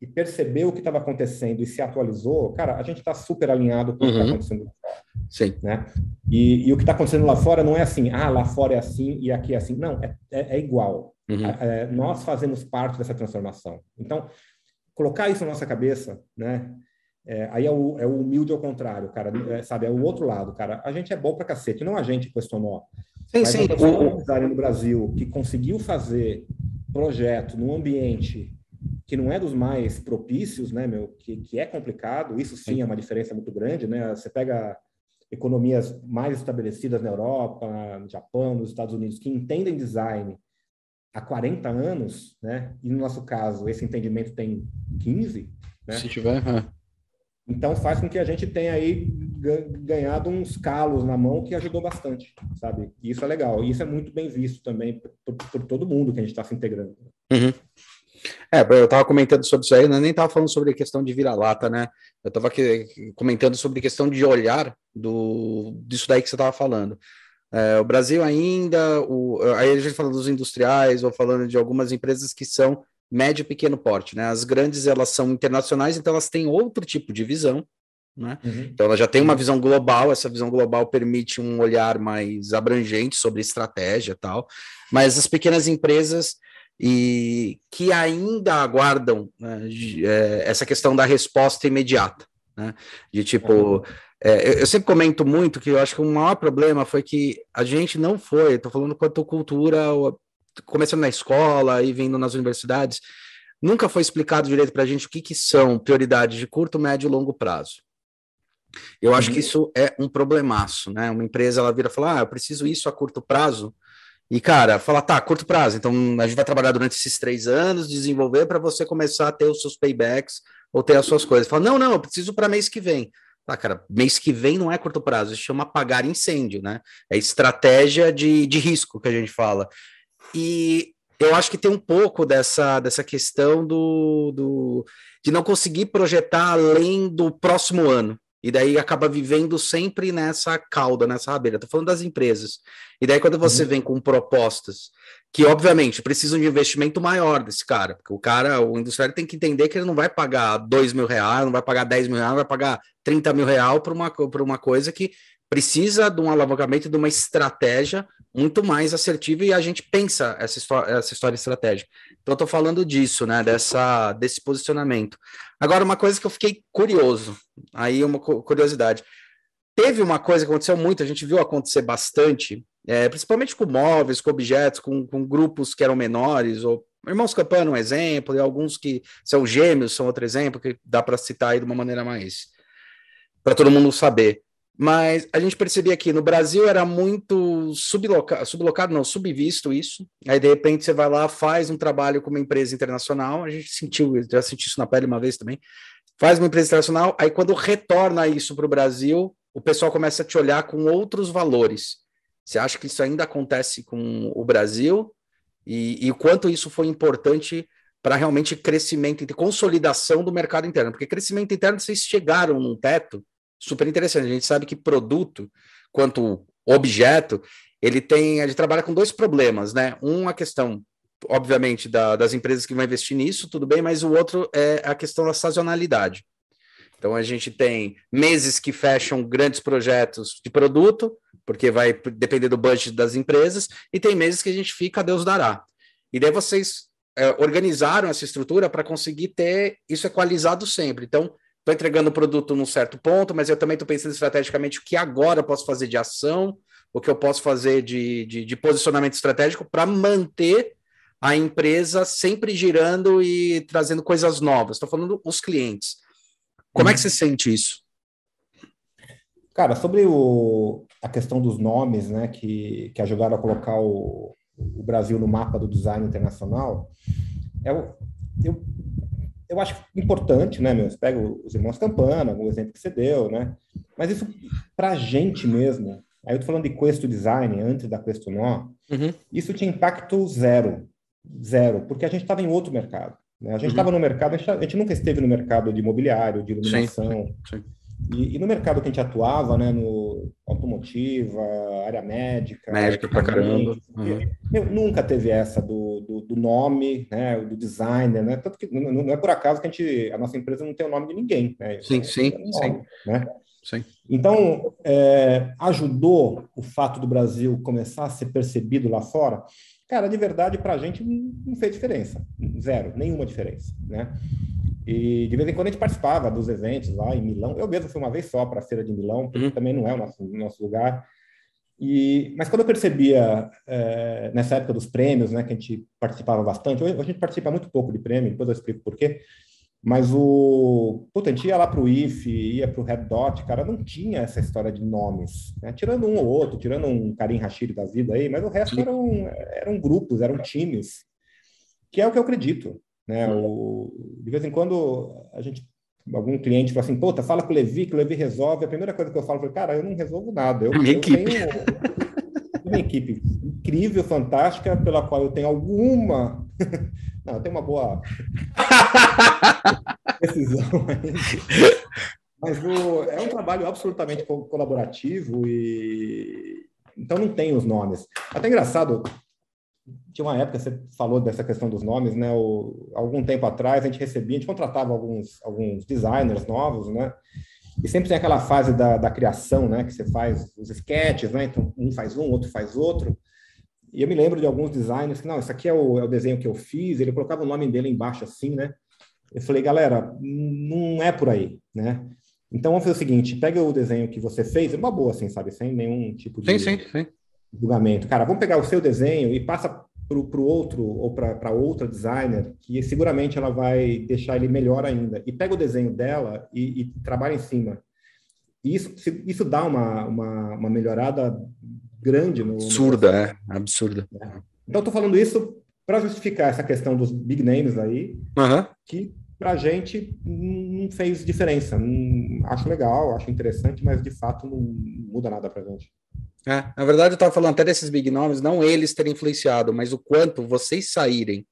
e percebeu o que estava acontecendo e se atualizou, cara, a gente está super alinhado com o que está uhum. acontecendo lá fora. Sim. Né? E, e o que está acontecendo lá fora não é assim, ah, lá fora é assim e aqui é assim. Não, é, é, é igual. Uhum. É, nós fazemos parte dessa transformação. Então, colocar isso na nossa cabeça, né? É, aí é o, é o humilde ao contrário, cara, é, sabe? É o outro lado, cara. A gente é bom pra cacete, não a gente questionou. Sim, mas sim. O no Brasil que conseguiu fazer projeto num ambiente que não é dos mais propícios, né, meu? Que, que é complicado, isso sim é uma diferença muito grande, né? Você pega economias mais estabelecidas na Europa, no Japão, nos Estados Unidos, que entendem design há 40 anos, né? E no nosso caso, esse entendimento tem 15, né? Se tiver, é. Então faz com que a gente tenha aí ganhado uns calos na mão que ajudou bastante, sabe? E isso é legal. E isso é muito bem visto também por, por todo mundo que a gente está se integrando. Uhum. É, eu estava comentando sobre isso aí, eu nem estava falando sobre a questão de vira-lata, né? Eu estava comentando sobre a questão de olhar do, disso daí que você estava falando. É, o Brasil ainda, o, aí a gente fala dos industriais, ou falando de algumas empresas que são médio e pequeno porte, né? As grandes, elas são internacionais, então elas têm outro tipo de visão, né? Uhum. Então ela já tem uma visão global, essa visão global permite um olhar mais abrangente sobre estratégia e tal, mas as pequenas empresas e que ainda aguardam né, é, essa questão da resposta imediata, né? De tipo, uhum. É, eu sempre comento muito que eu acho que o maior problema foi que a gente não foi, estou falando quanto cultura, começando na escola e vindo nas universidades, nunca foi explicado direito para a gente o que, que são prioridades de curto, médio e longo prazo. Eu acho que uhum. isso é um problemaço, né? Uma empresa ela vira e fala: ah, eu preciso isso a curto prazo, e, cara, fala, tá, curto prazo. Então, a gente vai trabalhar durante esses três anos, desenvolver para você começar a ter os seus paybacks ou ter as suas coisas. Fala, não, não, eu preciso para mês que vem. Tá, cara, mês que vem não é curto prazo, isso chama apagar incêndio, né? É estratégia de, de risco que a gente fala. E eu acho que tem um pouco dessa, dessa questão do, do de não conseguir projetar além do próximo ano. E daí acaba vivendo sempre nessa cauda, nessa rabeira. Estou falando das empresas. E daí, quando você uhum. vem com propostas que, obviamente, precisam de investimento maior desse cara, porque o cara, o industrial tem que entender que ele não vai pagar dois mil reais, não vai pagar 10 mil reais, vai pagar 30 mil reais para uma, uma coisa que precisa de um alavancamento, de uma estratégia muito mais assertiva e a gente pensa essa história, essa história estratégica. Então, eu estou falando disso, né, dessa, desse posicionamento. Agora, uma coisa que eu fiquei curioso, aí uma curiosidade. Teve uma coisa que aconteceu muito, a gente viu acontecer bastante, é, principalmente com móveis, com objetos, com, com grupos que eram menores, ou Irmãos Campana, um exemplo, e alguns que são gêmeos, são outro exemplo, que dá para citar aí de uma maneira mais. para todo mundo saber. Mas a gente percebia que no Brasil era muito sublocado, sublocado não, subvisto isso. Aí, de repente, você vai lá, faz um trabalho com uma empresa internacional. A gente sentiu, já senti isso na pele uma vez também. Faz uma empresa internacional, aí quando retorna isso para o Brasil, o pessoal começa a te olhar com outros valores. Você acha que isso ainda acontece com o Brasil? E, e o quanto isso foi importante para realmente crescimento e consolidação do mercado interno? Porque crescimento interno, vocês chegaram num teto super interessante. A gente sabe que produto, quanto objeto, ele tem, a gente trabalha com dois problemas, né? Um, a questão, obviamente, da, das empresas que vão investir nisso, tudo bem, mas o outro é a questão da sazonalidade. Então a gente tem meses que fecham grandes projetos de produto, porque vai depender do budget das empresas, e tem meses que a gente fica, Deus dará. E daí vocês é, organizaram essa estrutura para conseguir ter isso equalizado sempre. Então, estou entregando o produto num certo ponto, mas eu também estou pensando estrategicamente o que agora eu posso fazer de ação, o que eu posso fazer de, de, de posicionamento estratégico para manter a empresa sempre girando e trazendo coisas novas. Estou falando os clientes. Como é que você sente isso? Cara, sobre o, a questão dos nomes, né, que, que ajudaram a colocar o, o Brasil no mapa do design internacional, eu, eu eu acho importante, né, meu? Você pega os irmãos Campana, o exemplo que você deu, né? Mas isso, para a gente mesmo, aí eu tô falando de Questo Design, antes da Questo Nó, uhum. isso tinha impacto zero. Zero, porque a gente estava em outro mercado. Né? A gente estava uhum. no mercado, a gente, a gente, nunca esteve no mercado de imobiliário, de iluminação. Sim, sim. E, e, no mercado que a gente atuava, né, no automotiva, área médica, médica pra caramba, uhum. meu, nunca teve essa do, do, do, nome, né, do designer, né, tanto que não, não, é por acaso que a gente, a nossa empresa não tem o nome de ninguém, né, sim, é, sim, nome, sim, né? sim. Então é, ajudou o fato do Brasil começar a ser percebido lá fora. Cara, de verdade, para a gente não fez diferença, zero, nenhuma diferença, né? E de vez em quando a gente participava dos eventos lá em Milão. Eu mesmo fui uma vez só para a feira de Milão, porque uhum. também não é o nosso, nosso lugar. E, mas quando eu percebia, é, nessa época dos prêmios, né, que a gente participava bastante, hoje a gente participa muito pouco de prêmio, depois eu explico por quê, mas o. Puta, a gente ia lá para o IF, ia para o Red Dot, cara, não tinha essa história de nomes, né? tirando um ou outro, tirando um Karim Rashid da vida aí, mas o resto eram, eram grupos, eram times, que é o que eu acredito. Né? O, de vez em quando a gente algum cliente fala assim, puta, fala com o Levi, que o Levi resolve. A primeira coisa que eu falo é, cara, eu não resolvo nada. Eu, eu tenho uma equipe incrível, fantástica, pela qual eu tenho alguma Não, eu tenho uma boa decisão. Mas o, é um trabalho absolutamente colaborativo e então não tem os nomes. Até engraçado, tinha uma época, você falou dessa questão dos nomes, né? O, algum tempo atrás a gente recebia, a gente contratava alguns, alguns designers novos, né? E sempre tem aquela fase da, da criação, né? Que você faz os sketches, né? Então, um faz um, outro faz outro. E eu me lembro de alguns designers que, não, isso aqui é o, é o desenho que eu fiz, ele colocava o nome dele embaixo assim, né? Eu falei, galera, não é por aí, né? Então vamos fazer o seguinte: pega o desenho que você fez, é uma boa, assim, sabe? Sem nenhum tipo de sim, sim, sim. julgamento. Cara, vamos pegar o seu desenho e passa para o outro ou para outra designer, que seguramente ela vai deixar ele melhor ainda. E pega o desenho dela e, e trabalha em cima. E isso, isso dá uma, uma, uma melhorada grande no. Absurda, no... é. Absurda. É. Então, estou falando isso para justificar essa questão dos big names aí, uhum. que para a gente não fez diferença. Não, acho legal, acho interessante, mas de fato não muda nada para a gente. É, na verdade, eu estava falando até desses big nomes, não eles terem influenciado, mas o quanto vocês saírem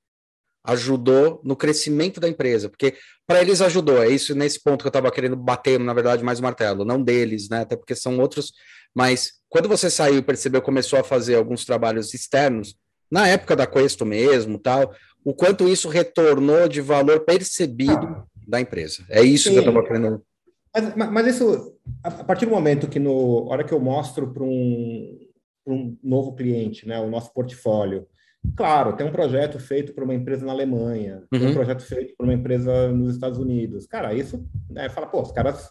ajudou no crescimento da empresa, porque para eles ajudou, é isso nesse ponto que eu estava querendo bater, na verdade, mais o martelo, não deles, né? Até porque são outros, mas quando você saiu e percebeu, começou a fazer alguns trabalhos externos, na época da Questo mesmo, tal, o quanto isso retornou de valor percebido da empresa. É isso Sim. que eu estava querendo mas, mas, isso, a partir do momento que, no hora que eu mostro para um, um novo cliente, né, o nosso portfólio, claro, tem um projeto feito por uma empresa na Alemanha, uhum. tem um projeto feito por uma empresa nos Estados Unidos. Cara, isso né, fala, pô, os caras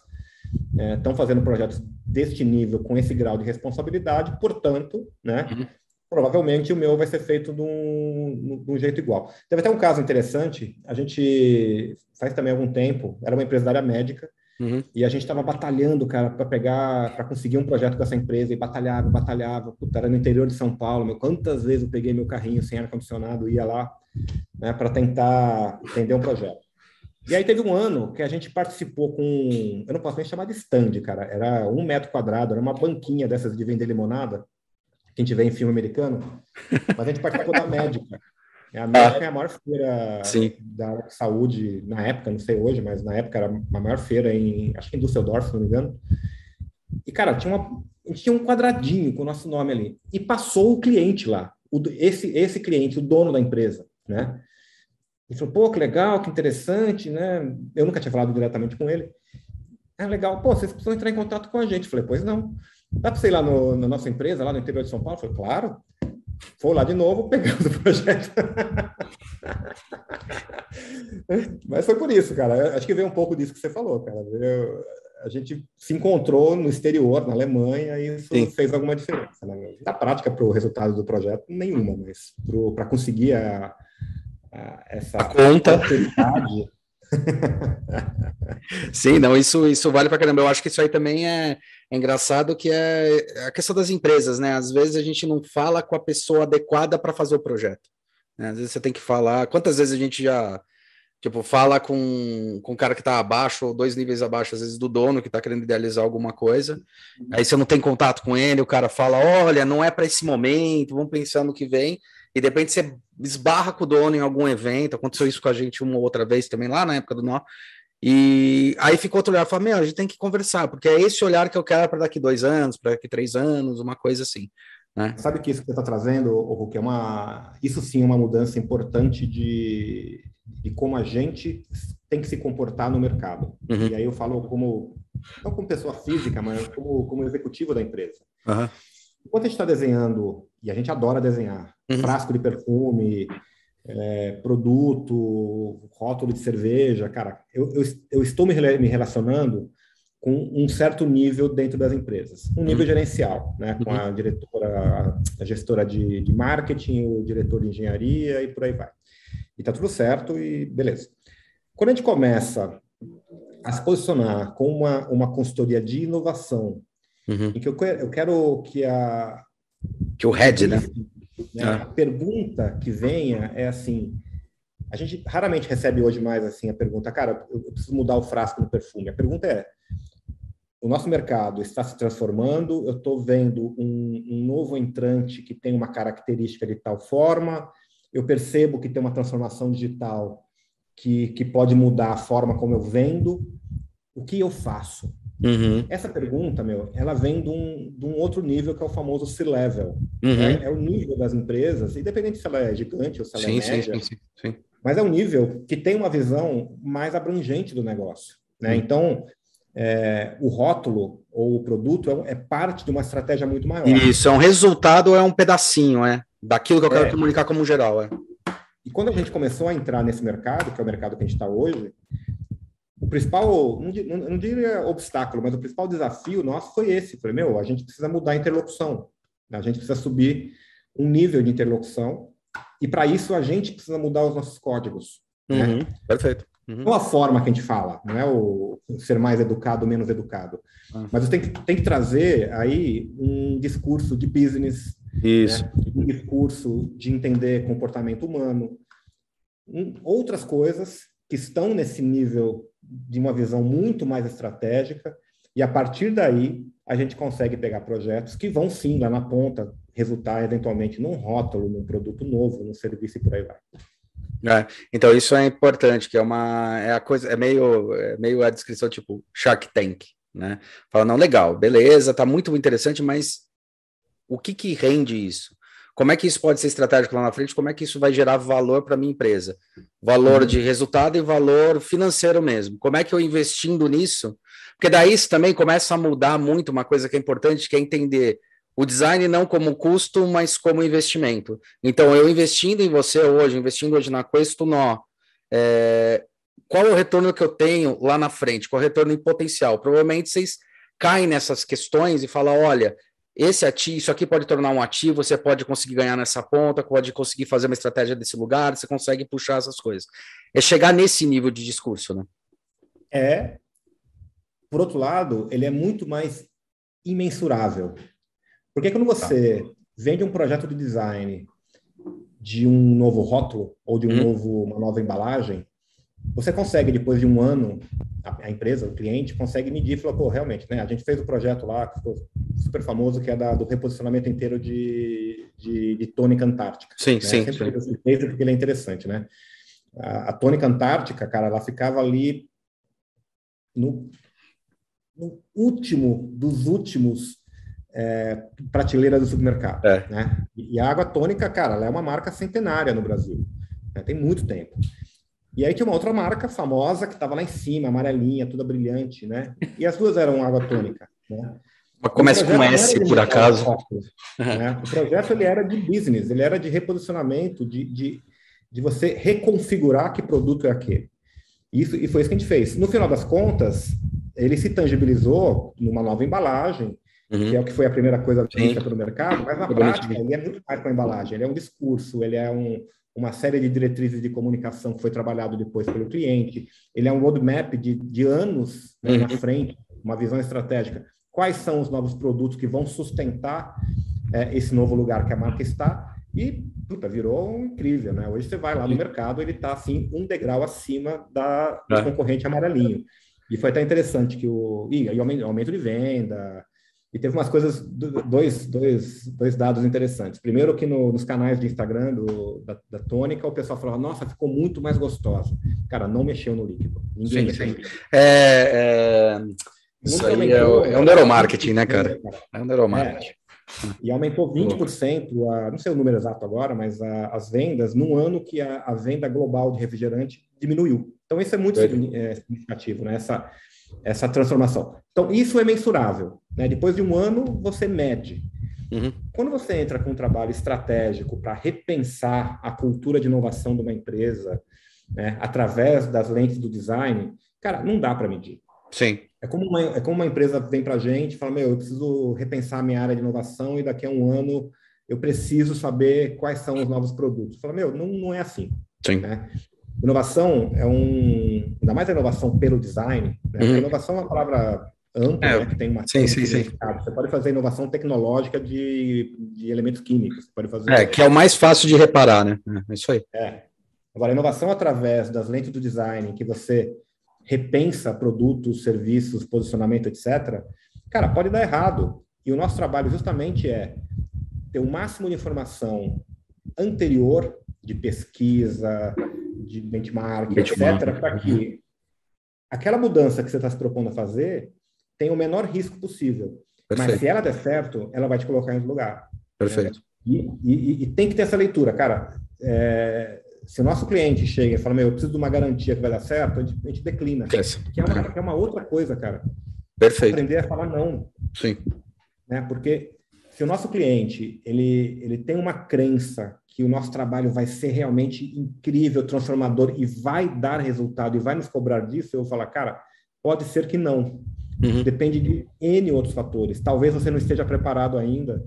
estão é, fazendo projetos deste nível, com esse grau de responsabilidade, portanto, né, uhum. provavelmente o meu vai ser feito de um, de um jeito igual. Teve até um caso interessante, a gente faz também algum tempo, era uma empresa da área médica, Uhum. E a gente estava batalhando, cara, para pegar, para conseguir um projeto com essa empresa e batalhava, batalhava. Puta, era no interior de São Paulo, meu. Quantas vezes eu peguei meu carrinho sem ar-condicionado, ia lá, né, para tentar entender um projeto. E aí teve um ano que a gente participou com, eu não posso nem chamar de stand, cara, era um metro quadrado, era uma banquinha dessas de vender limonada, que a gente vê em filme americano, mas a gente participou da médica. É a América ah, é a maior feira sim. da saúde na época, não sei hoje, mas na época era a maior feira em, acho que em Düsseldorf, se não me engano. E, cara, tinha, uma, tinha um quadradinho com o nosso nome ali. E passou o cliente lá, o, esse, esse cliente, o dono da empresa, né? E falou, pô, que legal, que interessante, né? Eu nunca tinha falado diretamente com ele. É legal, pô, vocês precisam entrar em contato com a gente. Eu falei, pois não. Dá para você ir lá no, na nossa empresa, lá no interior de São Paulo? Eu falei, claro. Foi lá de novo, pegando o projeto. Mas foi por isso, cara. Acho que veio um pouco disso que você falou, cara. a gente se encontrou no exterior, na Alemanha, e isso Sim. fez alguma diferença. Né? Na prática, para o resultado do projeto, nenhuma, mas para conseguir a, a, essa a conta. Sim, não, isso, isso vale para caramba. Eu acho que isso aí também é, é, engraçado, que é a questão das empresas, né? Às vezes a gente não fala com a pessoa adequada para fazer o projeto. Né? Às vezes você tem que falar. Quantas vezes a gente já tipo fala com, com o cara que está abaixo, ou dois níveis abaixo, às vezes do dono que está querendo idealizar alguma coisa. Aí você não tem contato com ele, o cara fala: olha, não é para esse momento, vamos pensar no que vem e de repente você esbarra com o dono em algum evento, aconteceu isso com a gente uma outra vez também, lá na época do nó, e aí ficou outro olhar, fala, meu, a gente tem que conversar, porque é esse olhar que eu quero para daqui dois anos, para daqui três anos, uma coisa assim. Né? Sabe que isso que você está trazendo, Hulk, é uma, isso sim é uma mudança importante de, de como a gente tem que se comportar no mercado. Uhum. E aí eu falo como, não como pessoa física, mas como, como executivo da empresa. Uhum. Enquanto a gente está desenhando, e a gente adora desenhar, uhum. frasco de perfume, é, produto, rótulo de cerveja, cara, eu, eu, eu estou me, me, relacionando com um certo nível dentro das empresas, um nível uhum. gerencial, né, com a uhum. diretora, a gestora de, de marketing, o diretor de engenharia e por aí vai. E tá tudo certo e beleza. Quando a gente começa a se posicionar com uma, uma consultoria de inovação Uhum. Em que eu, eu quero que a. Que o head, né? Né ah. A pergunta que venha é assim: a gente raramente recebe hoje mais assim a pergunta, cara, eu preciso mudar o frasco no perfume. A pergunta é: o nosso mercado está se transformando, eu estou vendo um, um, novo entrante que tem uma característica de tal forma, eu percebo que tem uma transformação digital que, que pode mudar a forma como eu vendo, o que eu faço? Uhum. Essa pergunta, meu, ela vem de um, de um outro nível que é o famoso C-level. Uhum. É, é, o nível das empresas, independente se ela é gigante ou se ela é sim, é média, sim, sim, sim, mas é um nível que tem uma visão mais abrangente do negócio. Né? Uhum. Então, é, o rótulo ou o produto é, é, parte de uma estratégia muito maior. Isso, é um resultado ou é um pedacinho, é? Daquilo que eu quero é. comunicar como geral, é. E quando a gente começou a entrar nesse mercado, que é o mercado que a gente está hoje, principal, não, não, diria obstáculo, mas o principal desafio nosso foi esse. Foi, meu, a gente precisa mudar a interlocução. A gente precisa subir um nível de interlocução. E para isso a gente precisa mudar os nossos códigos. Né? Uhum, né? Perfeito. Uhum. Não a forma que a gente fala, não é o ser mais educado, menos educado. Uhum. Mas você tem que, tem que trazer aí um discurso de business, Isso. Né? um discurso de entender comportamento humano, um, outras coisas que estão nesse nível de uma visão muito mais estratégica, e a partir daí a gente consegue pegar projetos que vão sim lá na ponta resultar eventualmente num rótulo, num produto novo, num serviço e por aí vai. É, então isso é importante, que é uma é a coisa é meio é meio a descrição tipo Shark Tank, né? Fala não legal, beleza, tá muito interessante, mas o que que rende isso? Como é que isso pode ser estratégico lá na frente? Como é que isso vai gerar valor para minha empresa? Valor uhum. de resultado e valor financeiro mesmo. Como é que eu investindo nisso? Porque daí isso também começa a mudar muito uma coisa que é importante, que é entender o design não como custo, mas como investimento. Então, eu investindo em você hoje, investindo hoje na Questo Nó, é, qual é o retorno que eu tenho lá na frente? Qual é o retorno em potencial? Provavelmente vocês caem nessas questões e falam, olha, esse ativo, isso aqui pode tornar um ativo, você pode conseguir ganhar nessa ponta, pode conseguir fazer uma estratégia desse lugar, você consegue puxar essas coisas. É chegar nesse nível de discurso, né? É. Por outro lado, ele é muito mais imensurável. Porque quando você tá. vende um projeto de design de um novo rótulo ou de um hum. novo, uma nova embalagem, você consegue, depois de um ano, a, a empresa, o cliente, consegue medir e falar, pô, realmente, né? A gente fez o um projeto lá, que ficou super famoso, que é da, do reposicionamento inteiro de, de, de tônica antártica. Sim, né? sim. Sempre sim. porque ele é interessante, né? A, a tônica antártica, cara, ela ficava ali no, no último dos últimos é, prateleira do supermercado. É. Né? E a água tônica, cara, ela é uma marca centenária no Brasil. Né? Tem muito tempo. E aí tinha uma outra marca famosa que estava lá em cima, amarelinha, toda brilhante, né? E as duas eram água tônica. Né? Começa com S, por acaso. né? O projeto ele era de business, ele era de reposicionamento, de, de, de você reconfigurar que produto é aquele. Isso, e foi isso que a gente fez. No final das contas, ele se tangibilizou numa nova embalagem, uhum. que é o que foi a primeira coisa vista pelo mercado, mas na prática ele é muito mais com a embalagem, ele é um discurso, ele é um, uma série de diretrizes de comunicação que foi trabalhado depois pelo cliente, ele é um roadmap de, de anos né, uhum. na frente, uma visão estratégica. Quais são os novos produtos que vão sustentar é, esse novo lugar que a marca está? E, puta, virou incrível, né? Hoje você vai lá no mercado, ele está, assim, um degrau acima da, do é. concorrente amarelinho. E foi até interessante que o... E aí aumento de venda, e teve umas coisas, dois, dois, dois dados interessantes. Primeiro, que no, nos canais de Instagram do, da, da Tônica, o pessoal falava, nossa, ficou muito mais gostosa. Cara, não mexeu no líquido. Ninguém sim, sim. É, é... Isso aí é, o, é um neuromarketing, né, cara? É um neuromarketing. É, e aumentou 20%, a, não sei o número exato agora, mas a, as vendas num ano que a, a, venda global de refrigerante diminuiu. Então, isso é muito é, significativo, né? Essa, essa transformação. Então, isso é mensurável. Né? Depois de um ano, você mede. Uhum. Quando você entra com um trabalho estratégico para repensar a cultura de inovação de uma empresa, né, através das lentes do design, cara, não dá para medir. Sim. É como, uma, é como uma empresa vem para a gente e fala: Meu, eu preciso repensar a minha área de inovação e daqui a um ano eu preciso saber quais são os novos produtos. Fala: Meu, não, não é assim. Sim. Né? Inovação é um. Ainda mais a inovação pelo design. Né? Uhum. Inovação é uma palavra ampla, é, né? que tem uma. Sim, sim, sim. Você pode fazer inovação tecnológica de, de elementos químicos. Você pode fazer. É, que é o mais fácil de reparar, né? É isso aí. É. Agora, inovação através das lentes do design, que você repensa produtos, serviços, posicionamento, etc., cara, pode dar errado. E o nosso trabalho justamente é ter o máximo de informação anterior de pesquisa, de benchmark, benchmark. etc., para que aquela mudança que você está se propondo a fazer tenha o menor risco possível. Perfeito. Mas se ela der certo, ela vai te colocar em outro lugar. Perfeito. E, e, e, tem que ter essa leitura, cara. É, se o nosso cliente chega e fala, meu, eu preciso de uma garantia que vai dar certo, a gente, a gente declina. Que é, uma, que é uma outra coisa, cara. Perfeito. Aprender a falar não. Sim. Né? Porque se o nosso cliente ele, ele tem uma crença que o nosso trabalho vai ser realmente incrível, transformador e vai dar resultado e vai nos cobrar disso, eu vou falar, cara, pode ser que não. Uhum. Depende de N outros fatores. Talvez você não esteja preparado ainda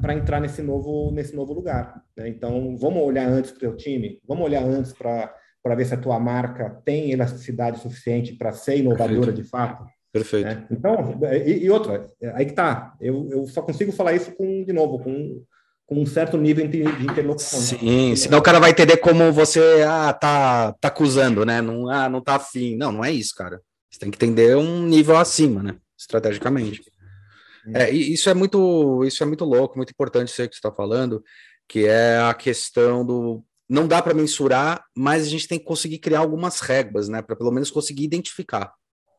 para entrar nesse novo, nesse novo lugar. Né? Então, vamos olhar antes para o time, vamos olhar antes para ver se a tua marca tem elasticidade suficiente para ser inovadora Perfeito. de fato. Perfeito. Né? Então, e, e, outra, aí que tá. Eu, eu só consigo falar isso com, de novo, com, com um certo nível de, de interlocução. Sim, senão o cara vai entender como você ah, tá, tá acusando, né? Não, ah, não tá afim. Não, não é isso, cara. Você tem que entender um nível acima, né? Estrategicamente. É, isso é muito, isso é muito louco, muito importante isso aí que você está falando, que é a questão do não dá para mensurar, mas a gente tem que conseguir criar algumas regras, né? Para pelo menos conseguir identificar.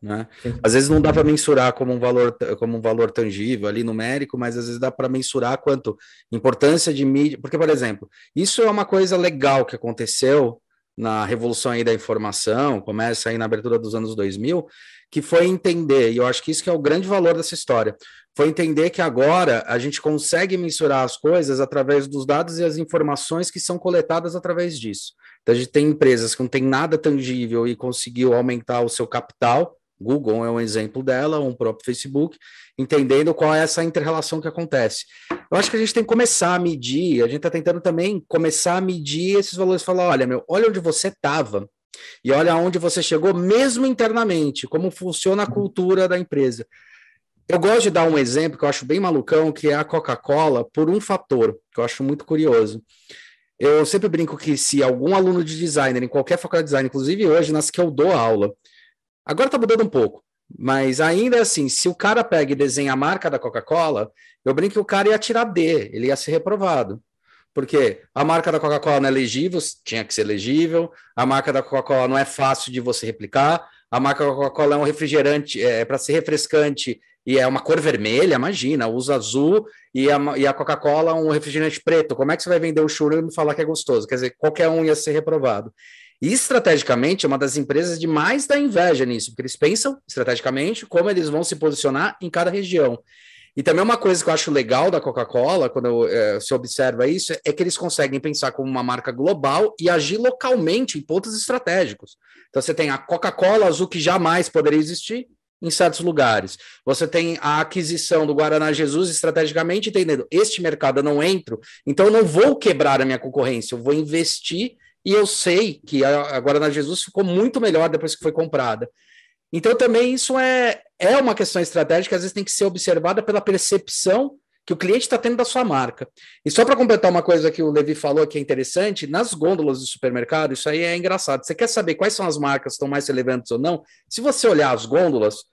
Né? Às vezes não dá para mensurar como um valor como um valor tangível ali numérico, mas às vezes dá para mensurar quanto importância de mídia, porque por exemplo, isso é uma coisa legal que aconteceu na revolução aí da informação, começa aí na abertura dos anos 2000, que foi entender, e eu acho que isso que é o grande valor dessa história, foi entender que agora a gente consegue mensurar as coisas através dos dados e as informações que são coletadas através disso. Então a gente tem empresas que não tem nada tangível e conseguiu aumentar o seu capital, Google é um exemplo dela, um próprio Facebook, entendendo qual é essa interrelação que acontece. Eu acho que a gente tem que começar a medir, a gente está tentando também começar a medir esses valores, falar, olha, meu, olha onde você estava e olha aonde você chegou, mesmo internamente, como funciona a cultura da empresa. Eu gosto de dar um exemplo que eu acho bem malucão, que é a Coca-Cola, por um fator, que eu acho muito curioso. Eu sempre brinco que se algum aluno de designer, em qualquer faculdade de design, inclusive hoje nas que eu dou aula, Agora está mudando um pouco, mas ainda assim, se o cara pega e desenha a marca da Coca-Cola, eu brinco que o cara ia tirar D, ele ia ser reprovado. Porque a marca da Coca-Cola não é legível, tinha que ser legível, a marca da Coca-Cola não é fácil de você replicar, a marca da Coca-Cola é um refrigerante, é para ser refrescante e é uma cor vermelha, imagina, usa azul e a, e a Coca-Cola um refrigerante preto. Como é que você vai vender o churro e me falar que é gostoso? Quer dizer, qualquer um ia ser reprovado. E estrategicamente é uma das empresas de mais da inveja nisso, porque eles pensam estrategicamente como eles vão se posicionar em cada região. E também uma coisa que eu acho legal da Coca-Cola, quando é, se observa isso, é que eles conseguem pensar como uma marca global e agir localmente em pontos estratégicos. Então você tem a Coca-Cola azul que jamais poderia existir em certos lugares. Você tem a aquisição do Guaraná Jesus estrategicamente entendendo, este mercado eu não entro, então eu não vou quebrar a minha concorrência, eu vou investir e eu sei que a Guaraná Jesus ficou muito melhor depois que foi comprada. Então, também isso é, é uma questão estratégica às vezes tem que ser observada pela percepção que o cliente está tendo da sua marca. E só para completar uma coisa que o Levi falou que é interessante, nas gôndolas do supermercado, isso aí é engraçado. Você quer saber quais são as marcas que estão mais relevantes ou não? Se você olhar as gôndolas,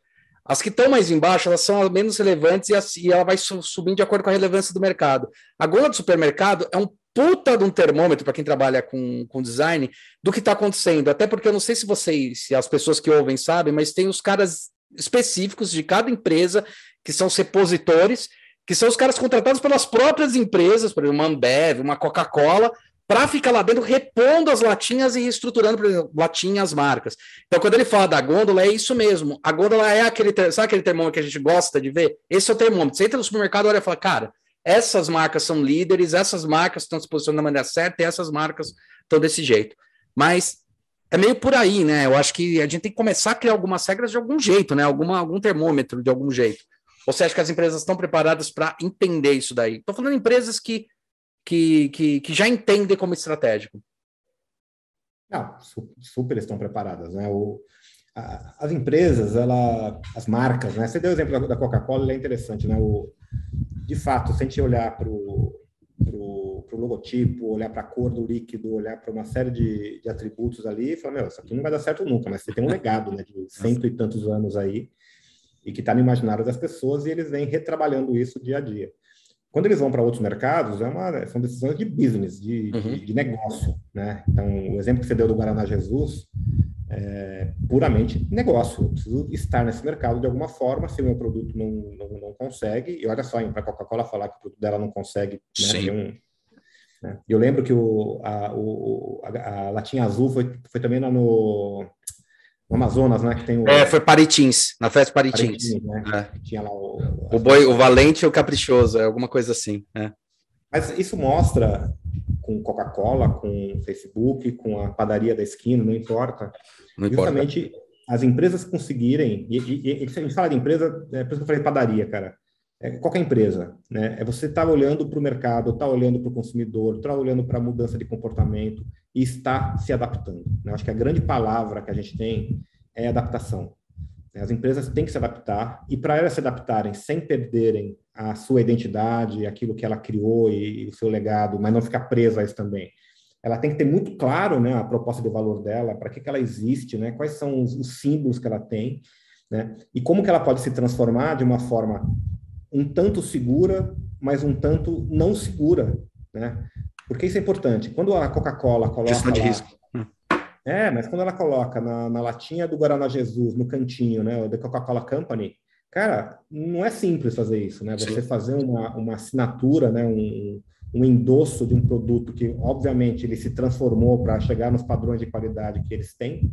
as que estão mais embaixo, elas são as menos relevantes e, assim, e ela vai subindo de acordo com a relevância do mercado. A gôndola do supermercado é um puta de um termômetro para quem trabalha com, com design do que está acontecendo. Até porque eu não sei se vocês, se as pessoas que ouvem sabem, mas tem os caras específicos de cada empresa que são repositores, que são os caras contratados pelas próprias empresas, por exemplo, uma Ambev, uma Coca-Cola, para ficar lá dentro repondo as latinhas e reestruturando, por exemplo, latinhas, marcas. Então, quando ele fala da gôndola, é isso mesmo. A gôndola é aquele, sabe aquele termômetro que a gente gosta de ver? Esse é o termômetro. Você entra no supermercado, olha e fala, cara, essas marcas são líderes, essas marcas estão se posicionando da maneira certa e essas marcas estão desse jeito. Mas é meio por aí, né? Eu acho que a gente tem que começar a criar algumas regras de algum jeito, né? Alguma, algum termômetro de algum jeito. Ou você acha que as empresas estão preparadas para entender isso daí? Estou falando empresas que, que, que, que já entendem como estratégico. Não, super estão preparadas, né? O, a, as empresas, ela, as marcas, né? Você deu o exemplo da, Coca-Cola, ele é interessante, né? O, de fato, se a gente olhar para o logotipo, olhar para a cor do líquido, olhar para uma série de, de atributos ali, falar, meu, isso aqui não vai dar certo nunca, mas você tem um legado né, de cento e tantos anos aí, e que está no imaginário das pessoas, e eles vêm retrabalhando isso dia a dia. Quando eles vão para outros mercados, é uma, são decisões de business, de, uhum. de, de, negócio, né? Então, o exemplo que você deu do Guaraná Jesus é puramente negócio. Eu preciso estar nesse mercado de alguma forma, se o meu produto não, não, não consegue, e olha só, para a Coca-Cola falar que o produto dela não consegue, né, um, né? Eu lembro que o, a, o, a, a latinha azul foi, foi também lá no, no Amazonas, né? Que tem o... É, foi Paritins, na festa Paritins. Paritins né? é. Tinha lá o, o boi, o valente e o caprichoso, é alguma coisa assim. É. Mas isso mostra com Coca-Cola, com Facebook, com a padaria da esquina, não importa. Não Justamente importa. as empresas conseguirem, e, e, e, a gente fala de empresa, é por isso que eu falei padaria, cara é, qualquer empresa, né? É você estar tá olhando para o mercado, estar tá olhando para o consumidor, estar tá olhando para a mudança de comportamento e estar se adaptando. Né? Acho que a grande palavra que a gente tem é adaptação. As empresas têm que se adaptar e para elas se adaptarem sem perderem a sua identidade, aquilo que ela criou e, e o seu legado, mas não ficar presa a isso também. Ela tem que ter muito claro, né, a proposta de valor dela, para que, que ela existe, né, quais são os, os símbolos que ela tem, né, e como que ela pode se transformar de uma forma um tanto segura, mas um tanto não segura, né? Porque isso é importante. Quando a Coca-Cola coloca Gestão de lá, risco. É, mas quando ela coloca na, na latinha do Guaraná Jesus, no cantinho, né, da Coca-Cola Company, cara, não é simples fazer isso, né? Você Sim. fazer uma, uma assinatura, né, um, um endosso de um produto que, obviamente, ele se transformou para chegar nos padrões de qualidade que eles têm,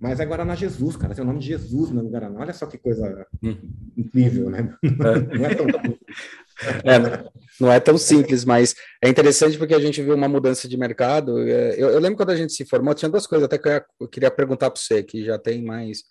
mas é Guaraná Jesus, cara. Tem o nome de Jesus no Guaraná. Olha só que coisa hum. incrível, né? É. Não é tão. É, não é tão simples, mas é interessante porque a gente viu uma mudança de mercado. É, eu, eu lembro quando a gente se formou, tinha duas coisas, até que eu, ia, eu queria perguntar para você, que já tem mais,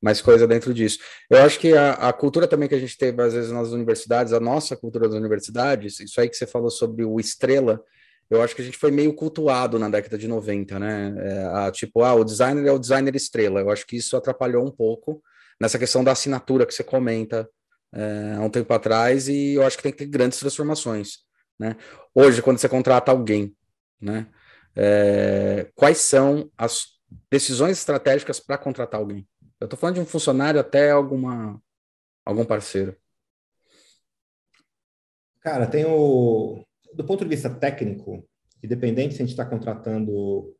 mais coisa dentro disso. Eu acho que a, a, cultura também que a gente teve, às vezes, nas universidades, a nossa cultura das universidades, isso aí que você falou sobre o estrela, eu acho que a gente foi meio cultuado na década de 90, né? É, a, tipo, ah, o designer é o designer estrela. Eu acho que isso atrapalhou um pouco nessa questão da assinatura que você comenta é, há um tempo atrás, e eu acho que tem que ter grandes transformações, né? Hoje, quando você contrata alguém, né? É, quais são as decisões estratégicas para contratar alguém? Eu estou falando de um funcionário até alguma algum parceiro. Cara, tem o do ponto de vista técnico, independente se a gente está contratando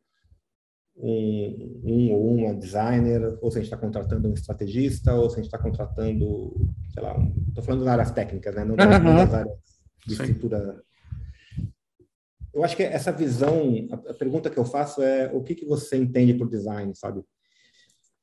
um, um ou uma designer, ou se a gente está contratando um estrategista, ou se a gente está contratando, sei lá, estou falando das áreas técnicas, né? não, uhum. das áreas de Sim. estrutura. Eu acho que essa visão, a, pergunta que eu faço é o que, que você entende por design, sabe?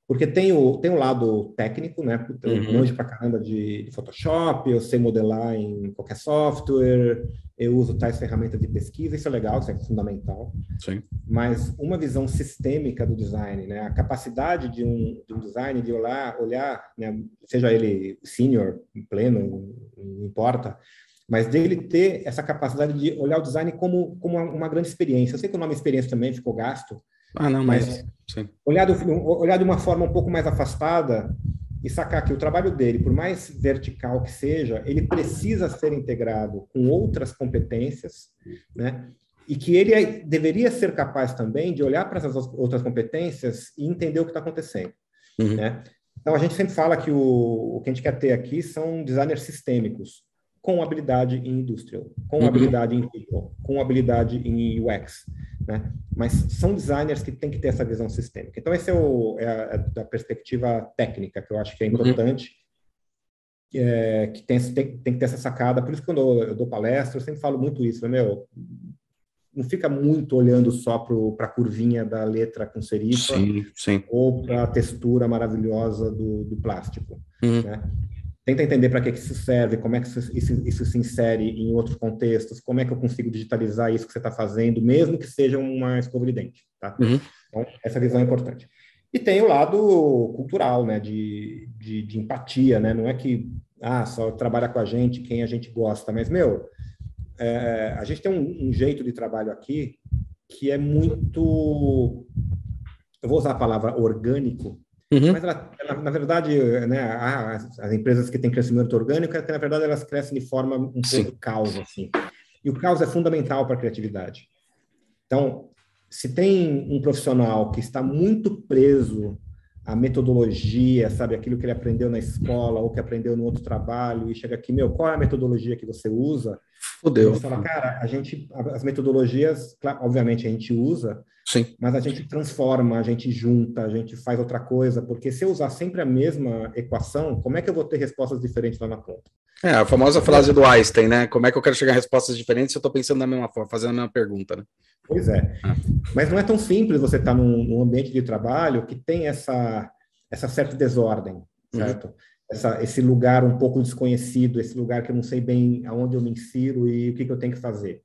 Porque tem o, tem o lado técnico, né? Eu uhum. manjo pra caramba de, de, Photoshop, eu sei modelar em qualquer software, eu uso tais ferramentas de pesquisa, isso é legal, isso é fundamental. Sim. Mas uma visão sistêmica do design, né? A capacidade de um, de um design de olhar, olhar né? seja ele senior, pleno, não importa, mas dele ter essa capacidade de olhar o design como, como uma grande experiência. Eu sei que o nome experiência também ficou gasto, ah, não, mas, mas olhar, olhar de uma forma um pouco mais afastada e sacar que o trabalho dele, por mais vertical que seja, ele precisa ser integrado com outras competências, né? E que ele deveria ser capaz também de olhar para essas outras competências e entender o que está acontecendo, uhum. né? Então a gente sempre fala que o, o que a gente quer ter aqui são designers sistêmicos com habilidade em industrial, com uhum. habilidade em people, com habilidade em UX, né? Mas são designers que têm que ter essa visão sistêmica. Então, esse é, o, é, a, é da perspectiva técnica, que eu acho que é uhum. importante, uhum. é, que tem, tem, tem, que ter essa sacada. Por isso, quando eu, eu dou palestra, eu sempre falo muito isso, né, meu? Não fica muito olhando só para a curvinha da letra com serifa sim, sim. ou para a textura maravilhosa do, do plástico. Uhum. Né? Tenta entender para que, que isso serve, como é que isso, isso, isso, se insere em outros contextos, como é que eu consigo digitalizar isso que você está fazendo, mesmo que seja uma escova de dente, tá? Uhum. Então, essa visão é importante. E tem o lado cultural, né, de, de, de, empatia, né, não é que, ah, só trabalha com a gente quem a gente gosta, mas, meu, é, a gente tem um, um jeito de trabalho aqui que é muito, eu vou usar a palavra orgânico, Uhum. Mas, ela, ela, na verdade, né, as, as, empresas que têm crescimento orgânico, é que, na verdade, elas crescem de forma um Sim. pouco caos, assim. E o caos é fundamental para a criatividade. Então, se tem um profissional que está muito preso a metodologia, sabe, aquilo que ele aprendeu na escola ou que aprendeu no outro trabalho e chega aqui, meu, qual é a metodologia que você usa? Fudeu. Fala, cara, a gente, as metodologias, claro, obviamente a gente usa, Sim. mas a gente transforma, a gente junta, a gente faz outra coisa, porque se eu usar sempre a mesma equação, como é que eu vou ter respostas diferentes lá na ponta? É, a famosa frase do Einstein, né? Como é que eu quero chegar a respostas diferentes se eu estou pensando da mesma forma, fazendo a mesma pergunta, né? Pois é. Ah. Mas não é tão simples você estar tá num, num, ambiente de trabalho que tem essa, essa certa desordem, uhum. certo? Uhum. Essa, esse lugar um pouco desconhecido, esse lugar que eu não sei bem aonde eu me insiro e o que, que eu tenho que fazer.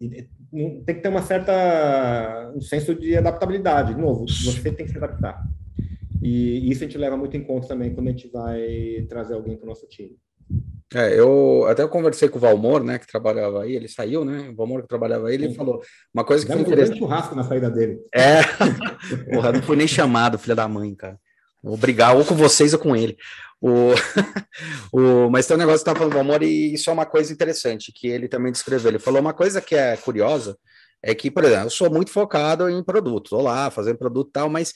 E, tem que ter uma certa um senso de adaptabilidade. De novo, você tem que se adaptar. E isso a gente leva muito em conta também quando a gente vai trazer alguém para o nosso time. É, eu até conversei com o Valmor, né, que trabalhava aí, ele saiu, né? O Valmor que trabalhava aí, ele Sim. falou uma coisa que foi interessante. Um churrasco na saída dele. É, porra, não foi nem chamado, filha da mãe, cara. Vou brigar ou com vocês ou com ele. O, o, mas tem um negócio que tá falando do Valmor e isso é uma coisa interessante que ele também descreveu. Ele falou uma coisa que é curiosa, é que, por exemplo, eu sou muito focado em produto, tô lá fazendo produto e tal, mas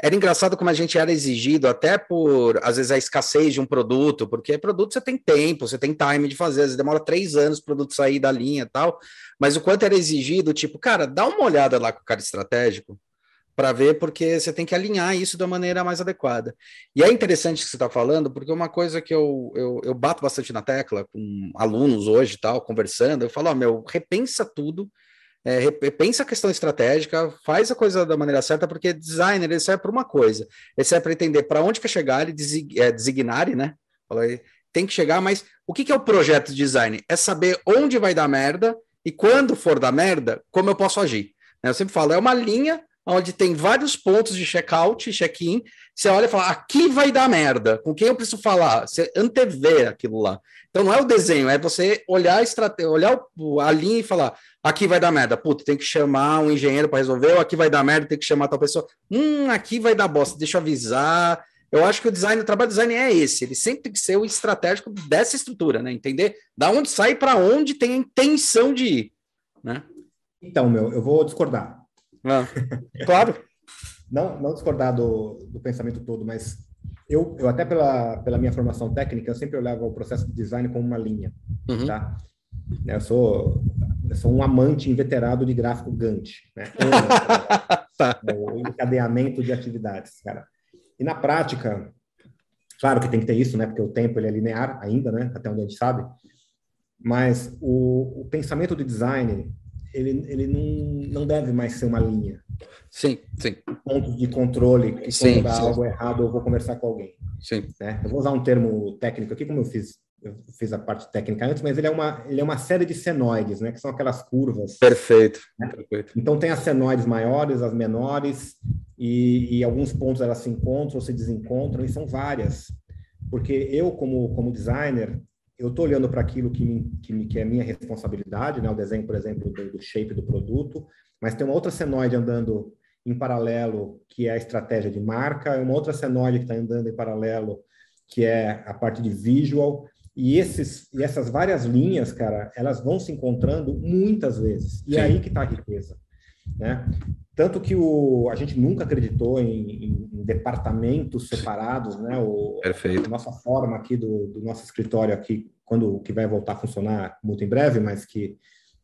era engraçado como a gente era exigido, até por, às vezes, a escassez de um produto, porque produto você tem tempo, você tem time de fazer, às vezes demora três anos o produto sair da linha e tal, mas o quanto era exigido, tipo, cara, dá uma olhada lá com o cara estratégico para ver, porque você tem que alinhar isso da maneira mais adequada. E é interessante que você está falando, porque uma coisa que eu, eu, eu bato bastante na tecla com alunos hoje tal, conversando, eu falo, ó, meu, repensa tudo, é, pensa a questão estratégica, faz a coisa da maneira certa, porque designer ele serve para uma coisa, ele serve para entender para onde quer chegar, ele desig, é, designar, né? Tem que chegar, mas o que, que é o projeto de design? É saber onde vai dar merda e quando for dar merda, como eu posso agir. Eu sempre falo, é uma linha onde tem vários pontos de check-out check-in. Você olha e fala, aqui vai dar merda. Com quem eu preciso falar? Você antevê aquilo lá. Então não é o desenho, é você olhar a estratégia, olhar a linha e falar, aqui vai dar merda. Puta, tem que chamar um engenheiro para resolver, ou aqui vai dar merda, tem que chamar tal pessoa. Hum, aqui vai dar bosta, deixa eu avisar. Eu acho que o design, o trabalho do design é esse, ele sempre tem que ser o estratégico dessa estrutura, né? Entender da onde sai para onde tem a intenção de ir, né? Então, meu, eu vou discordar. Ah, claro. não, não discordar do, do pensamento todo, mas eu, eu até pela, pela minha formação técnica, eu sempre olhava o processo de design como uma linha, uhum. tá? Eu sou, eu sou um amante inveterado de gráfico Gantt, né? tá. O encadeamento de atividades, cara. E na prática, claro que tem que ter isso, né? Porque o tempo ele é linear ainda, né? Até onde a gente sabe. Mas o, o pensamento de design ele, ele não, não deve mais ser uma linha. Sim, sim. Pontos de controle, que sim, quando dá sim. algo errado, eu vou conversar com alguém. Sim. Né? Eu vou usar um termo técnico aqui, como eu fiz, eu fiz a parte técnica antes, mas ele é uma, ele é uma série de senoides, né? Que são aquelas curvas. Perfeito. Né? Perfeito. Então tem as senoides maiores, as menores, e, e alguns pontos elas se encontram ou se desencontram, e são várias. Porque eu, como, como designer, eu estou olhando para aquilo que, me, que, me, que, é minha responsabilidade, né? o desenho, por exemplo, do, do, shape do produto, mas tem uma outra senoide andando em paralelo, que é a estratégia de marca, uma outra senoide que está andando em paralelo, que é a parte de visual, e, esses, e essas várias linhas, cara, elas vão se encontrando muitas vezes, e é aí que está a riqueza. Né? Tanto que o, a gente nunca acreditou em, em, em departamentos separados, né? O, Perfeito. A nossa forma aqui do, do, nosso escritório aqui, quando que vai voltar a funcionar muito em breve, mas que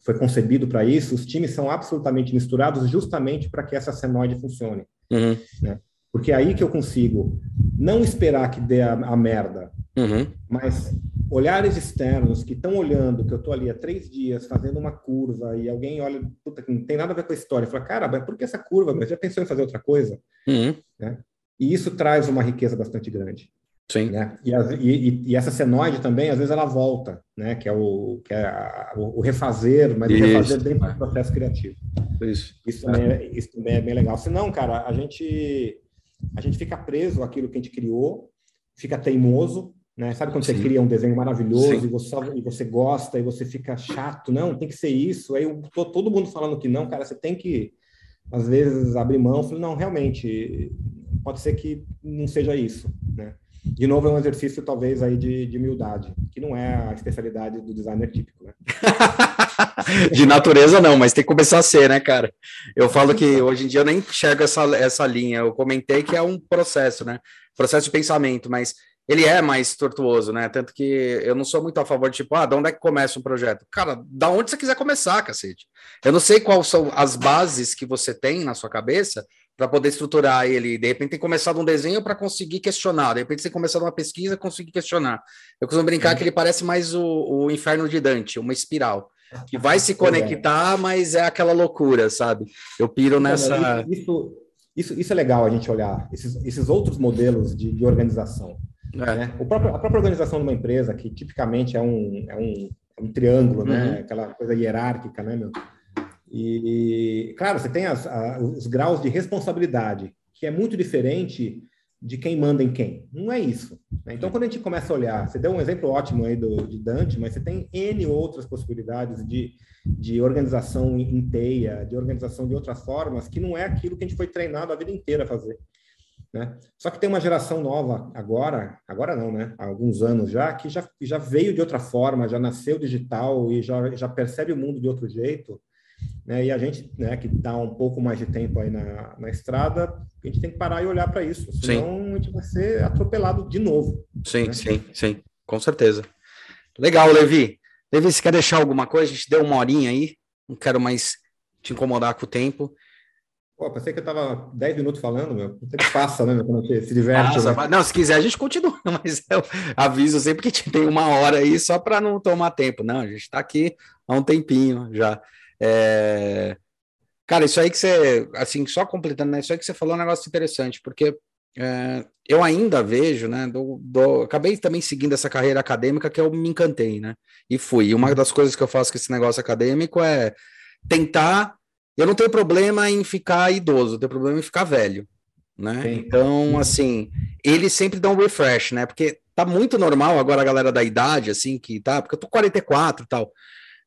foi concebido para isso, os times são absolutamente misturados justamente para que essa senoide funcione. Uhum. Né? Porque é aí que eu consigo não esperar que dê a, a merda, uhum. mas olhares externos que estão olhando que eu estou ali há três dias fazendo uma curva e alguém olha, puta, não tem nada a ver com a história, fala, cara, mas por que essa curva? Mas já pensou em fazer outra coisa? Uhum. Né? E isso traz uma riqueza bastante grande. Sim. Né? E, e, e, essa senoide também, às vezes, ela volta, né? que é o, que é a, o, refazer, mas isso. o refazer dentro do processo criativo. Isso. Isso também, é, isso também é bem legal. Senão, cara, a gente, a gente fica preso àquilo que a gente criou, fica teimoso, né? Sabe quando Sim. você cria um desenho maravilhoso e você, e você gosta e você fica chato? Não, tem que ser isso. Aí eu, tô, todo mundo falando que não, cara, você tem que, às vezes, abrir mão. Falei, não, realmente, pode ser que não seja isso. Né? De novo, é um exercício, talvez, aí de, de humildade, que não é a especialidade do designer típico. Né? de natureza não, mas tem que começar a ser, né, cara? Eu falo que hoje em dia eu nem enxergo essa, essa linha. Eu comentei que é um processo, né? Processo de pensamento, mas ele é mais tortuoso, né? Tanto que eu não sou muito a favor de tipo, ah, de onde é que começa um projeto? Cara, da onde você quiser começar, cacete. Eu não sei quais são as bases que você tem na sua cabeça para poder estruturar ele. De repente tem de um desenho para conseguir questionar. De repente você começar de uma pesquisa conseguir questionar. Eu costumo brincar é. que ele parece mais o, o inferno de Dante, uma espiral. Que vai se conectar, mas é aquela loucura, sabe? Eu piro nessa. Isso, isso, isso é legal a gente olhar, esses, esses outros modelos de, de organização. É. Né? Próprio, a própria organização de uma empresa, que tipicamente é um, é um, é um triângulo, né? uhum. né? Aquela coisa hierárquica, né, meu? E, claro, você tem as, a, os graus de responsabilidade, que é muito diferente de quem manda em quem. Não é isso. Né? Então, quando a gente começa a olhar, você deu um exemplo ótimo aí do, de Dante, mas você tem N outras possibilidades de, de organização em teia, de organização de outras formas, que não é aquilo que a gente foi treinado a vida inteira a fazer. Né? Só que tem uma geração nova agora, agora não, né? Há alguns anos já, que já, já veio de outra forma, já nasceu digital e já, já percebe o mundo de outro jeito. Né? E a gente, né, que dá um pouco mais de tempo aí na, na estrada, a gente tem que parar e olhar para isso. Senão sim. a gente vai ser atropelado de novo. Sim, né? sim, sim, com certeza. Legal, Levi. Levi, você quer deixar alguma coisa? A gente deu uma horinha aí, não quero mais te incomodar com o tempo. Pô, pensei que eu tava 10 minutos falando, meu. O tempo passa, né, quando você se diverte. Nossa, né? Não, se quiser a gente continua, mas eu aviso sempre que tem uma hora aí só para não tomar tempo. Não, a gente está aqui há um tempinho já. É... Cara, isso aí que você, assim, só completando, né? Isso aí que você falou é um negócio interessante, porque é, eu ainda vejo, né? Do, do, acabei também seguindo essa carreira acadêmica que eu me encantei, né? E fui. E uma das coisas que eu faço com esse negócio acadêmico é tentar eu não tenho problema em ficar idoso, eu tenho problema em ficar velho, né? Sim. Então, assim, eles sempre dão um refresh, né? Porque tá muito normal agora a galera da idade, assim, que tá, porque eu tô 44 e tal.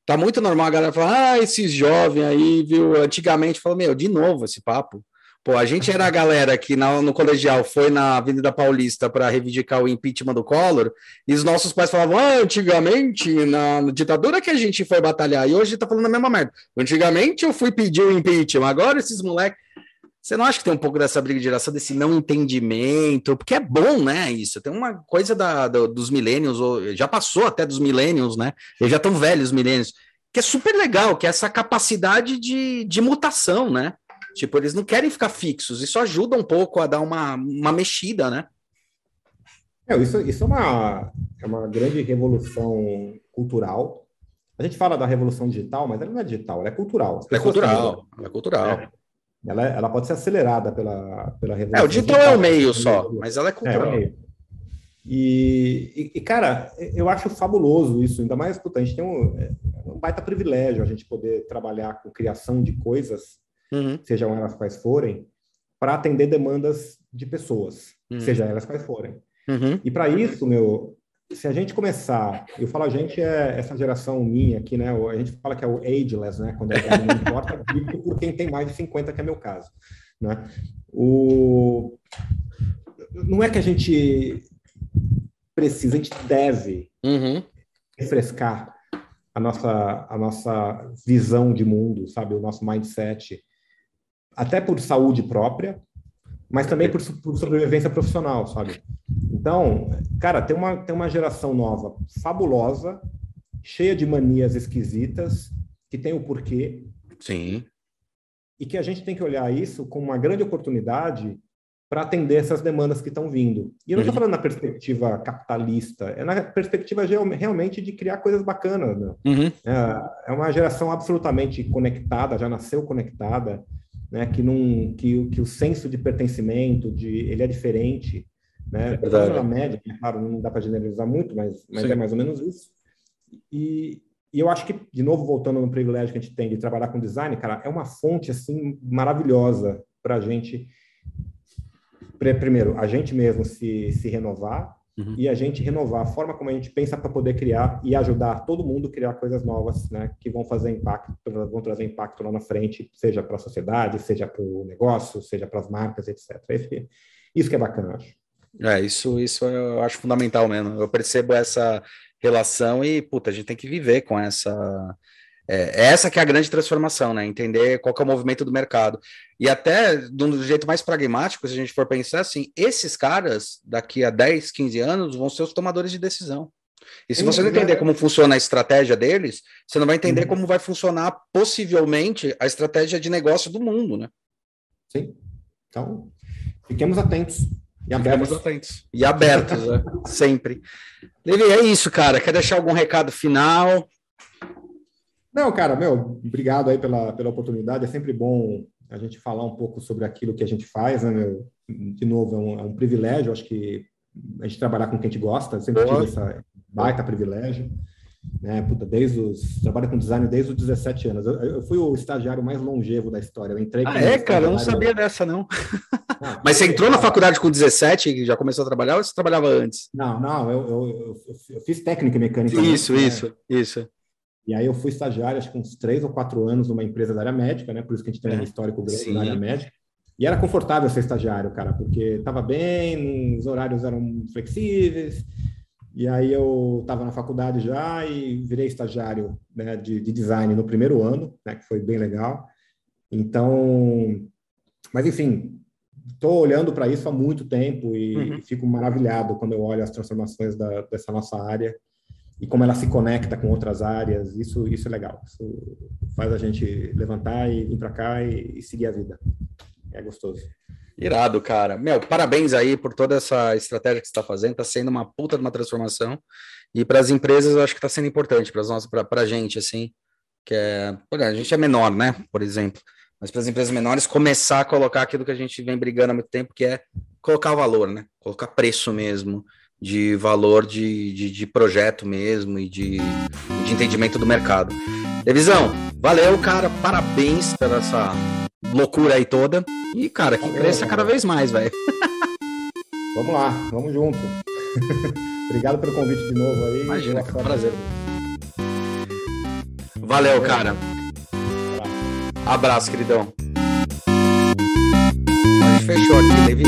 Tá muito normal a galera falar, ah, esses jovens aí, viu? Antigamente falou, meu, de novo esse papo. Pô, a gente era a galera que na, no colegial foi na Avenida Paulista para reivindicar o impeachment do Collor, e os nossos pais falavam, ah, antigamente, na, na, ditadura que a gente foi batalhar, e hoje tá falando a mesma merda. Antigamente eu fui pedir o impeachment, agora esses moleques. Você não acha que tem um pouco dessa briga de geração, desse não entendimento? Porque é bom, né? Isso. Tem uma coisa da, da dos milênios, já passou até dos milênios, né? Eles já estão velhos, os milênios, que é super legal, que é essa capacidade de, de mutação, né? Tipo, eles não querem ficar fixos. Isso ajuda um pouco a dar uma, uma mexida, né? É, isso, isso é, uma, é uma grande revolução cultural. A gente fala da revolução digital, mas ela não é digital, ela é cultural. Ela é cultural, ela é cultural. É, ela, ela pode ser acelerada pela, pela revolução. É, o digital, digital é o meio só, mas ela é cultural. É, é e, e, cara, eu acho fabuloso isso, ainda mais, puta, a gente tem um, é, um baita privilégio a gente poder trabalhar com criação de coisas uhum. sejam elas quais forem, para atender demandas de pessoas, uhum. seja elas quais forem. Uhum. E para isso, meu, se a gente começar, eu falo a gente é essa geração minha aqui, né? A gente fala que é o ageless, né? Quando é, não importa por quem tem mais de 50, que é meu caso, né? O não é que a gente precisa, a gente deve uhum. refrescar a nossa a nossa visão de mundo, sabe, o nosso mindset até por saúde própria, mas também por, por, sobrevivência profissional, sabe? Então, cara, tem uma, tem uma geração nova fabulosa, cheia de manias esquisitas, que tem o porquê. Sim. E que a gente tem que olhar isso como uma grande oportunidade para atender essas demandas que estão vindo. E eu não estou uhum. falando na perspectiva capitalista, é na perspectiva realmente de criar coisas bacanas. Né? Uhum. É, é uma geração absolutamente conectada, já nasceu conectada né, que, não, que, que o senso de pertencimento, de, ele é diferente, né, é na média, né, claro, não dá para generalizar muito, mas, mas é mais ou menos isso. E, e eu acho que, de novo, voltando no privilégio que a gente tem de trabalhar com design, cara, é uma fonte, assim, maravilhosa para a gente, primeiro, a gente mesmo se, se renovar, Uhum. e a gente renovar a forma como a gente pensa para poder criar e ajudar todo mundo a criar coisas novas, né, que vão fazer impacto, vão trazer impacto lá na frente, seja para a sociedade, seja para o negócio, seja para as marcas, etc. Esse, isso que é bacana, acho. É, isso, isso eu acho fundamental mesmo. Eu percebo essa relação e, puta, a gente tem que viver com essa É, essa que é a grande transformação, né? Entender qual é o movimento do mercado. E até de um jeito mais pragmático, se a gente for pensar assim, esses caras, daqui a 10, 15 anos, vão ser os tomadores de decisão. E se você não entender como funciona a estratégia deles, você não vai entender uhum. como vai funcionar possivelmente a estratégia de negócio do mundo, né? Sim. Então, fiquemos atentos. E abertos. Fiquemos atentos. E abertos, né? Sempre. Levi, é isso, cara. Quer deixar algum recado final? Não, cara, meu, obrigado aí pela, pela oportunidade. É sempre bom a gente falar um pouco sobre aquilo que a gente faz, né, meu? De novo, é um, é um privilégio, acho que a gente trabalhar com quem a gente gosta, sempre tive essa baita privilégio. Né, puta, desde os, trabalho com design desde os 17 anos. Eu, eu, fui o estagiário mais longevo da história. Eu entrei Ah, é, cara? Eu não sabia dessa, não. Ah, Mas você entrou na faculdade com 17 e já começou a trabalhar ou você trabalhava antes? Não, não, eu, eu, eu fiz técnica mecânica. Isso, né? isso, isso. E aí eu fui estagiário, acho que uns três ou quatro anos numa empresa da área médica, né? Por isso que a gente tem um é. histórico grande Sim. na área médica. E era confortável ser estagiário, cara, porque estava bem, os horários eram flexíveis. E aí eu estava na faculdade já e virei estagiário né, de, de, design no primeiro ano, né, que foi bem legal. Então, mas enfim, estou olhando para isso há muito tempo e, uhum. fico maravilhado quando eu olho as transformações da, dessa nossa área e como ela se conecta com outras áreas. Isso, isso é legal. Isso faz a gente levantar e vir para cá e, e, seguir a vida. É gostoso. Irado, cara. Meu, parabéns aí por toda essa estratégia que você está fazendo. Está sendo uma puta de uma transformação. E para as empresas, eu acho que está sendo importante para a gente, assim, que é. A gente é menor, né? Por exemplo. Mas para as empresas menores começar a colocar aquilo que a gente vem brigando há muito tempo, que é colocar valor, né? Colocar preço mesmo de valor de, de, de projeto mesmo e de, de entendimento do mercado. Revisão, valeu, cara, parabéns pela essa loucura aí toda. E, cara, que cresça cada vez mais, velho. Vamos lá, vamos junto. Obrigado pelo convite de novo aí. Imagina, cara, prazer. Valeu, cara. Abraço, queridão. A gente fechou aqui, Levi.